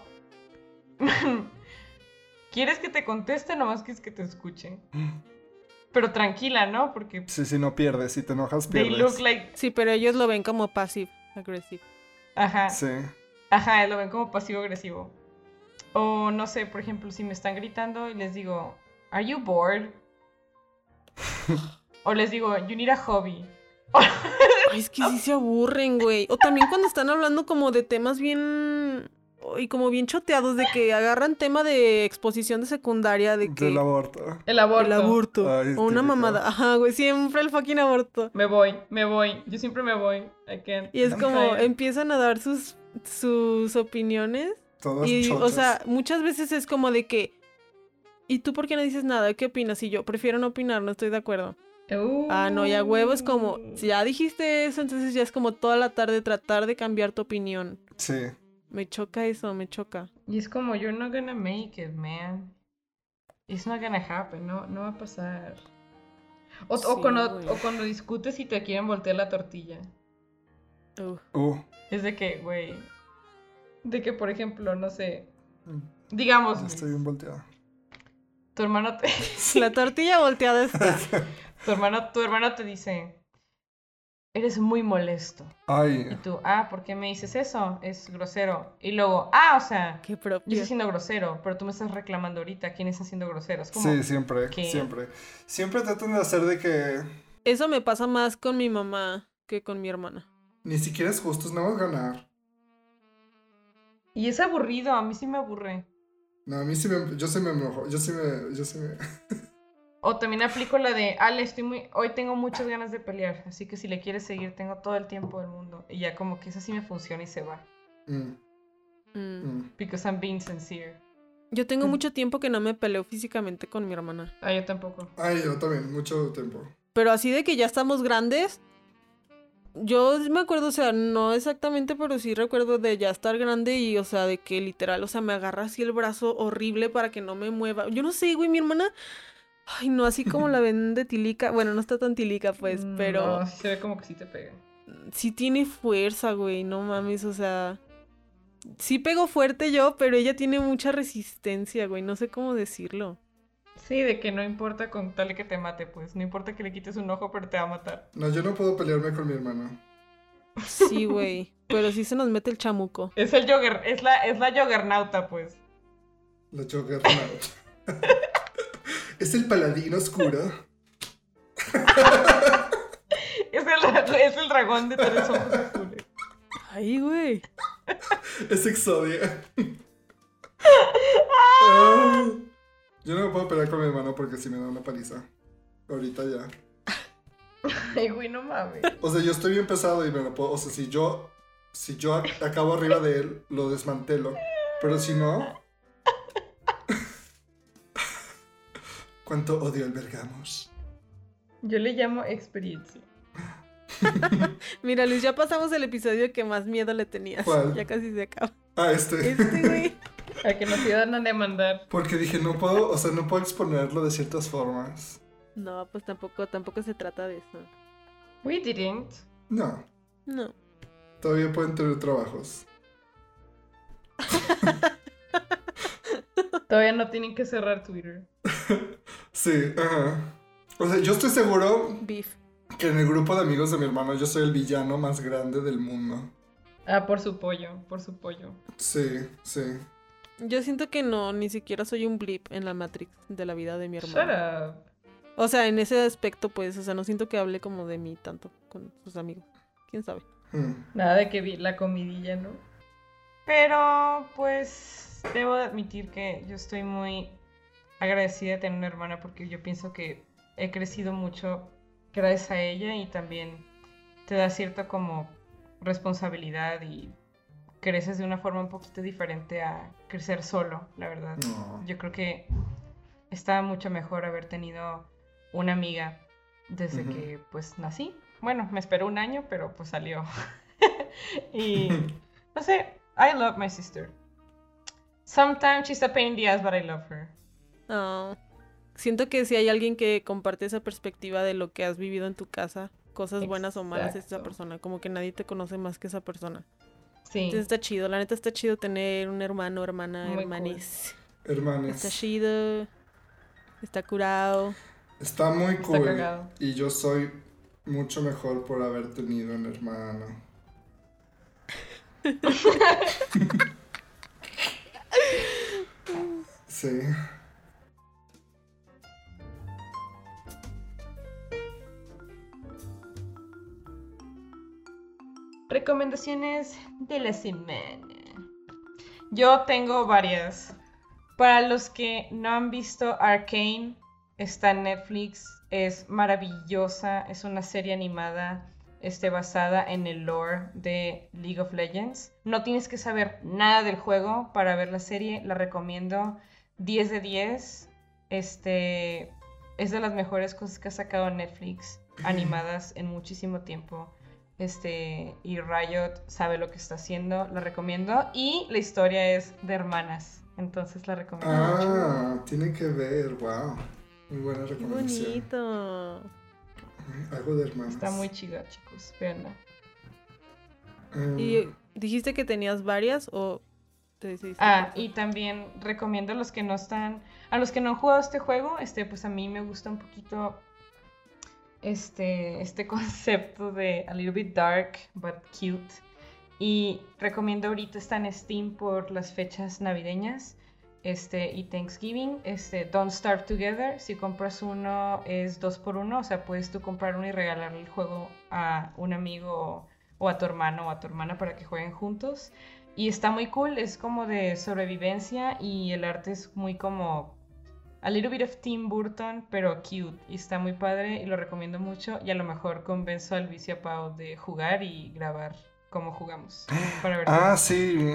¿quieres que te conteste? Nomás quieres que te escuche. Pero tranquila, ¿no? Porque Sí, si no pierdes, si te enojas, they pierdes. look like... Sí, pero ellos lo ven como passive aggressive. Ajá. Sí. Ajá, lo ven como pasivo-agresivo. O no sé, por ejemplo, si me están gritando y les digo, ¿Are you bored? o les digo, You need a hobby. Ay, es que sí se aburren, güey. O también cuando están hablando como de temas bien... Y como bien choteados, de que agarran tema de exposición de secundaria, de que... Del aborto. El aborto. El aborto. Ay, o una típico. mamada. Ajá, güey, siempre el fucking aborto. Me voy, me voy. Yo siempre me voy. I can't. Y es I'm como, tired. empiezan a dar sus, sus opiniones. Todas Y, o chotas. sea, muchas veces es como de que... ¿Y tú por qué no dices nada? ¿Qué opinas? Y yo, prefiero no opinar, no estoy de acuerdo. Ah, no, ya huevo es como, si ya dijiste eso, entonces ya es como toda la tarde tratar de cambiar tu opinión. Sí. Me choca eso, me choca. Y es como, you're not gonna make it, man. It's not gonna happen, no, no va a pasar. O, cuando, o cuando discutes y te quieren voltear la tortilla. Uf. Uh. Es de que, güey. De que, por ejemplo, no sé. Mm, Digamos, estoy bien volteado. Tu hermano te, La tortilla volteada está. tu hermano, tu hermano te dice. Eres muy molesto. Y Ay. tú, ah, ¿por qué me dices eso? Es grosero. Y luego, ah, o sea, Qué yo estoy siendo grosero, pero tú me estás reclamando ahorita. ¿Quién está siendo grosero? Es como, Sí, siempre, ¿Qué? siempre. Siempre tratan de hacer de que Eso me pasa más con mi mamá que con mi hermana. ni siquiera es justo, es nada más ganar. Y es aburrido, a mí sí me aburre. No, a mí sí me, yo sí me enojo, yo sí me, yo sí me... O también aplico la de, Ale, estoy muy, hoy tengo muchas ganas de pelear, así que si le quieres seguir, tengo todo el tiempo del mundo. Y ya como que esa sí me funciona y se va. Mm, Mm. mm. Because I'm being sincere. Yo tengo Mm. mucho tiempo que no me peleo físicamente con mi hermana. Ah, yo tampoco. Ay, yo también, mucho tiempo. Pero así de que ya estamos grandes. Yo me acuerdo, o sea, no exactamente, pero sí recuerdo de ya estar grande y, o sea, de que literal, o sea, me agarra así el brazo horrible para que no me mueva. Yo no sé, güey, mi hermana. Ay, no, así como la ven de tilica. Bueno, no está tan tilica, pues, Mm, pero No, sí se ve como que sí te pega. sí tiene fuerza, güey, no mames, o sea. Sí pego fuerte yo, pero ella tiene mucha resistencia, güey, no sé cómo decirlo. Sí, de que no importa con tal de que te mate, pues. No importa que le quites un ojo, pero te va a matar. No, yo no puedo pelearme con mi hermano. Sí, güey, pero sí se nos mete el chamuco. Es el jogger, es la, es la joggernauta, pues. La Juggernaut. es el paladín oscuro. Es el, es el dragón de tres ojos azules. Ay, güey. Es Exodia. Ah, yo no me puedo pelear con mi hermano porque si me da una paliza. Ahorita ya. Ay, güey, no mames. O sea, yo estoy bien pesado y me lo puedo. O sea, si yo. Si yo ac- acabo arriba de él, lo desmantelo. Pero si no. ¿Cuánto odio albergamos? Yo le llamo experiencia. Mira, Luis, ya pasamos el episodio que más miedo le tenías. ¿Cuál? Ya casi se acaba. Ah, este. Este, güey. A que nos iban a demandar. Porque dije, no puedo, o sea, no puedo exponerlo de ciertas formas. No, pues tampoco, tampoco se trata de eso. We didn't. No, No. todavía pueden tener trabajos. Todavía no tienen que cerrar Twitter. Sí, ajá. O sea, yo estoy seguro Beef. que en el grupo de amigos de mi hermano yo soy el villano más grande del mundo. Ah, por su pollo, por su pollo. Sí, sí. Yo siento que no, ni siquiera soy un blip en la Matrix de la vida de mi Shut hermano. up. O sea, en ese aspecto, pues, o sea, no siento que hable como de mí tanto con sus amigos. ¿Quién sabe? Hmm. Nada de que vi la comidilla, ¿no? Pero, pues, debo de admitir que yo estoy muy agradecida de tener una hermana porque yo pienso que he crecido mucho gracias a ella y también te da cierta como responsabilidad y creces de una forma un poquito diferente a crecer solo, la verdad. No. Yo creo que está mucho mejor haber tenido una amiga desde que pues nací. Bueno, me esperó un año, pero pues salió. y no sé, I love my sister. Sometimes she's a pain in the ass, but I love her. No. Siento que si hay alguien que comparte esa perspectiva de lo que has vivido en tu casa cosas buenas o malas de esa persona. Como que nadie te conoce más que esa persona. Sí. Entonces está chido. La neta está chido tener un hermano, hermana, Muy cool. hermanes. Hermanes. Está chido. Está curado. Está muy Está cool. cagado. Y yo soy mucho mejor por haber tenido un hermano. sí. Recomendaciones de la semana. Yo tengo varias. Para los que no han visto Arcane, está en Netflix. Es maravillosa. Es una serie animada este, basada en el lore de League of Legends. No tienes que saber nada del juego para ver la serie. La recomiendo 10 de 10. Este, es de las mejores cosas que ha sacado Netflix animadas en muchísimo tiempo. Este, y Riot sabe lo que está haciendo, la recomiendo. Y la historia es de hermanas, entonces la recomiendo mucho. Ah, tiene que ver, wow. Muy buena Qué recomendación. bonito. Algo de hermanos. Está muy chida, chicos, véanla. Em, ¿Y dijiste que tenías varias o te decidiste? Ah, y también recomiendo a los que no están, a los que no han jugado este juego, este, pues a mí me gusta un poquito este, este concepto de a little bit dark but cute. Y recomiendo ahorita está en Steam por las fechas navideñas. Este, y Thanksgiving, este, Don't Starve Together. Si compras uno es dos por uno, o sea, puedes tú comprar uno y regalarle el juego a un amigo o, o a tu hermano o a tu hermana para que jueguen juntos. Y está muy cool, es como de sobrevivencia y el arte es muy como a little bit of Tim Burton, pero cute. Y está muy padre y lo recomiendo mucho. Y a lo mejor convenzo al vicio a Pau de jugar y grabar cómo jugamos. Para ver Ah, sí.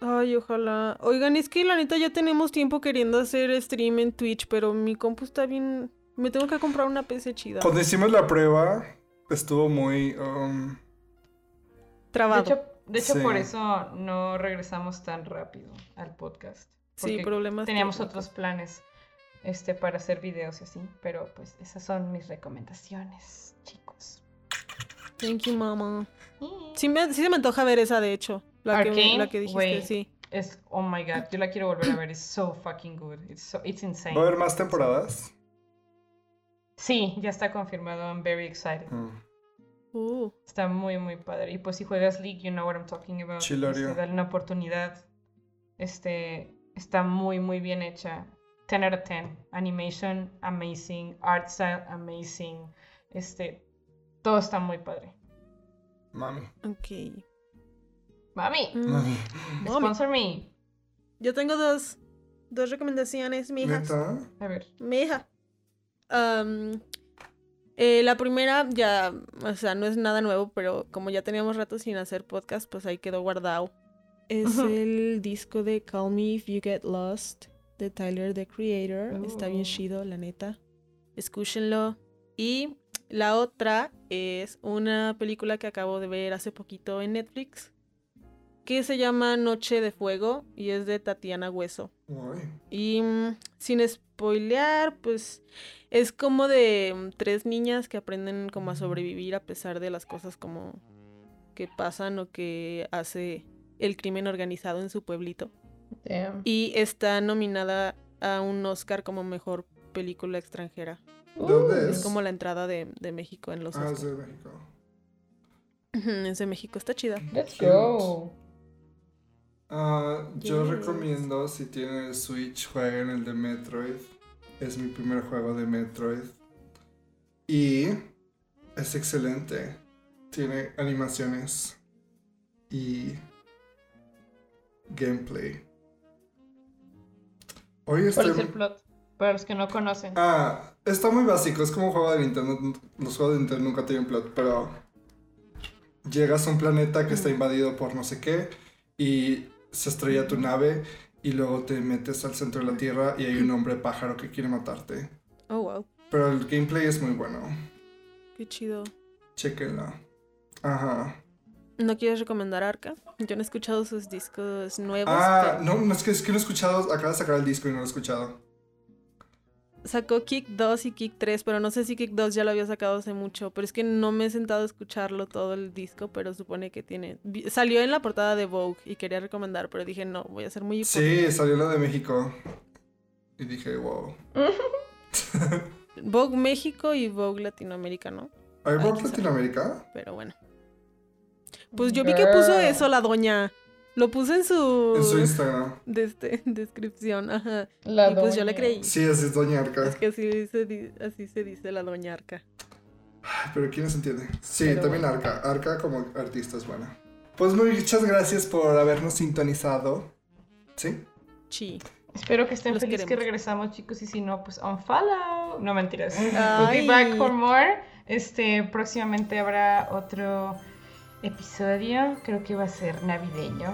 Ay, ojalá. Oigan, es que la neta ya tenemos tiempo queriendo hacer stream en Twitch, pero mi compu está bien. Me tengo que comprar una PC chida. Cuando hicimos la prueba, estuvo muy. um, De Trabado. hecho, de hecho Sí. por eso no regresamos tan rápido al podcast. sí, problemas. Teníamos técnicos. otros planes este, para hacer videos y así. Pero pues esas son mis recomendaciones, chicos. Thank you, mama. Sí, me, sí se me antoja ver esa, de hecho. La, que, la que dijiste, güey. sí. Es, oh my god, yo la quiero volver a ver. It's so fucking good. It's, so, it's insane. ¿Va a haber más temporadas? Sí, ya está confirmado. I'm very excited. Mm. Uh, Está muy, muy padre. Y pues si juegas League, you know what I'm talking about. Chilorio. Este, dale una oportunidad. Este, está muy, muy bien hecha. 10 out of 10. Animation, amazing. Art style, amazing. Este, todo está muy padre. Mami. ok. Mami, Mm, Mami. sponsor me. Yo tengo dos, dos recomendaciones, mijas. A ver. Mija. Am, eh, la primera ya, o sea, no es nada nuevo, pero como ya teníamos rato sin hacer podcast, pues ahí quedó guardado. Es el disco de Call Me If You Get Lost de Tyler, the Creator. Está bien Oh. chido, la neta. Escúchenlo. Y la otra es una película que acabo de ver hace poquito en Netflix, que se llama Noche de Fuego y es de Tatiana Hueso. Y mm, sin spoilear, pues es como de mm, tres niñas que aprenden como a sobrevivir a pesar de las cosas como que pasan o que hace el crimen organizado en su pueblito. Damn. Y está nominada a un Oscar como mejor película extranjera. ¿Dónde Es es? como la entrada de, de México en los Ah, es de México. Es de México, está chida. Let's go. Ah, yo Yes. recomiendo si tienen el Switch jueguen el de Metroid. Es mi primer juego de Metroid. Y es excelente. Tiene animaciones y gameplay. Hoy ¿Cuál estoy... es el plot? Para los que no conocen. Ah, está muy básico, es como un juego de Nintendo. Los juegos de Nintendo nunca tienen plot, pero llegas a un planeta que está invadido por no sé qué y se estrella tu nave y luego te metes al centro de la Tierra y hay un hombre pájaro que quiere matarte. Oh, wow. Pero el gameplay es muy bueno. Qué chido. Chequenlo. Ajá. ¿No quieres recomendar Arca? Yo no he escuchado sus discos nuevos. Ah, pero- no, no es que, es que no he escuchado, acaba de sacar el disco y no lo he escuchado. sacó Kick 2 y Kick 3, pero no sé si Kick 2 ya lo había sacado hace mucho, pero es que no me he sentado a escucharlo todo el disco, pero supone que tiene... Salió en la portada de Vogue y quería recomendar, pero dije, no, voy a ser muy. Sí, salió la de México. Y dije, wow. Vogue México y Vogue Latinoamérica, ¿no? ¿Hay Ay, Vogue. Latinoamérica? Pero bueno. Pues yo vi que puso eso la doña. Lo puse en su... En su Instagram. de este, descripción, ajá. La y pues yo le creí. Sí, así es Doña Arca. Es que así se, di- así se dice la doña Arca. Pero ¿quién nos entiende? Sí, Pero también bueno. Arca. Arca como artista es buena. Pues muchas gracias por habernos sintonizado. ¿Sí? Chi. Espero que estén Los felices que regresamos, chicos, y si no, pues unfollow. No mentiras. We'll Ay. be back for more. Este, próximamente habrá otro episodio. Creo que va a ser navideño.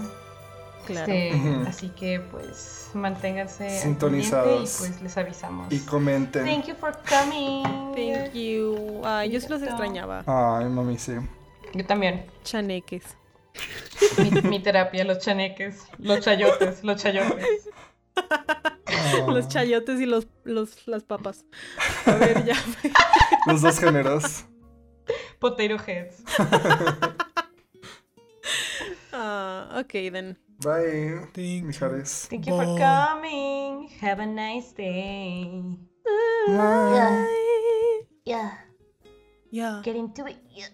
Claro. Este. Así que pues manténganse Sintonizados. y pues les avisamos. Y comenten. Thank you for coming. Thank you. Ay, yo sí los extrañaba. Ay, mami, sí. Yo también. Chaneques. Mi, mi terapia, los chaneques, los chayotes, los chayotes. Ah. Los chayotes y los, los, las papas. A ver, ya. Los dos géneros. Potato heads. Ah, ok, then. Bye. Thank Mijares. Thank you for coming. Have a nice day. Bye. Yeah, Yeah. get into it. Yeah.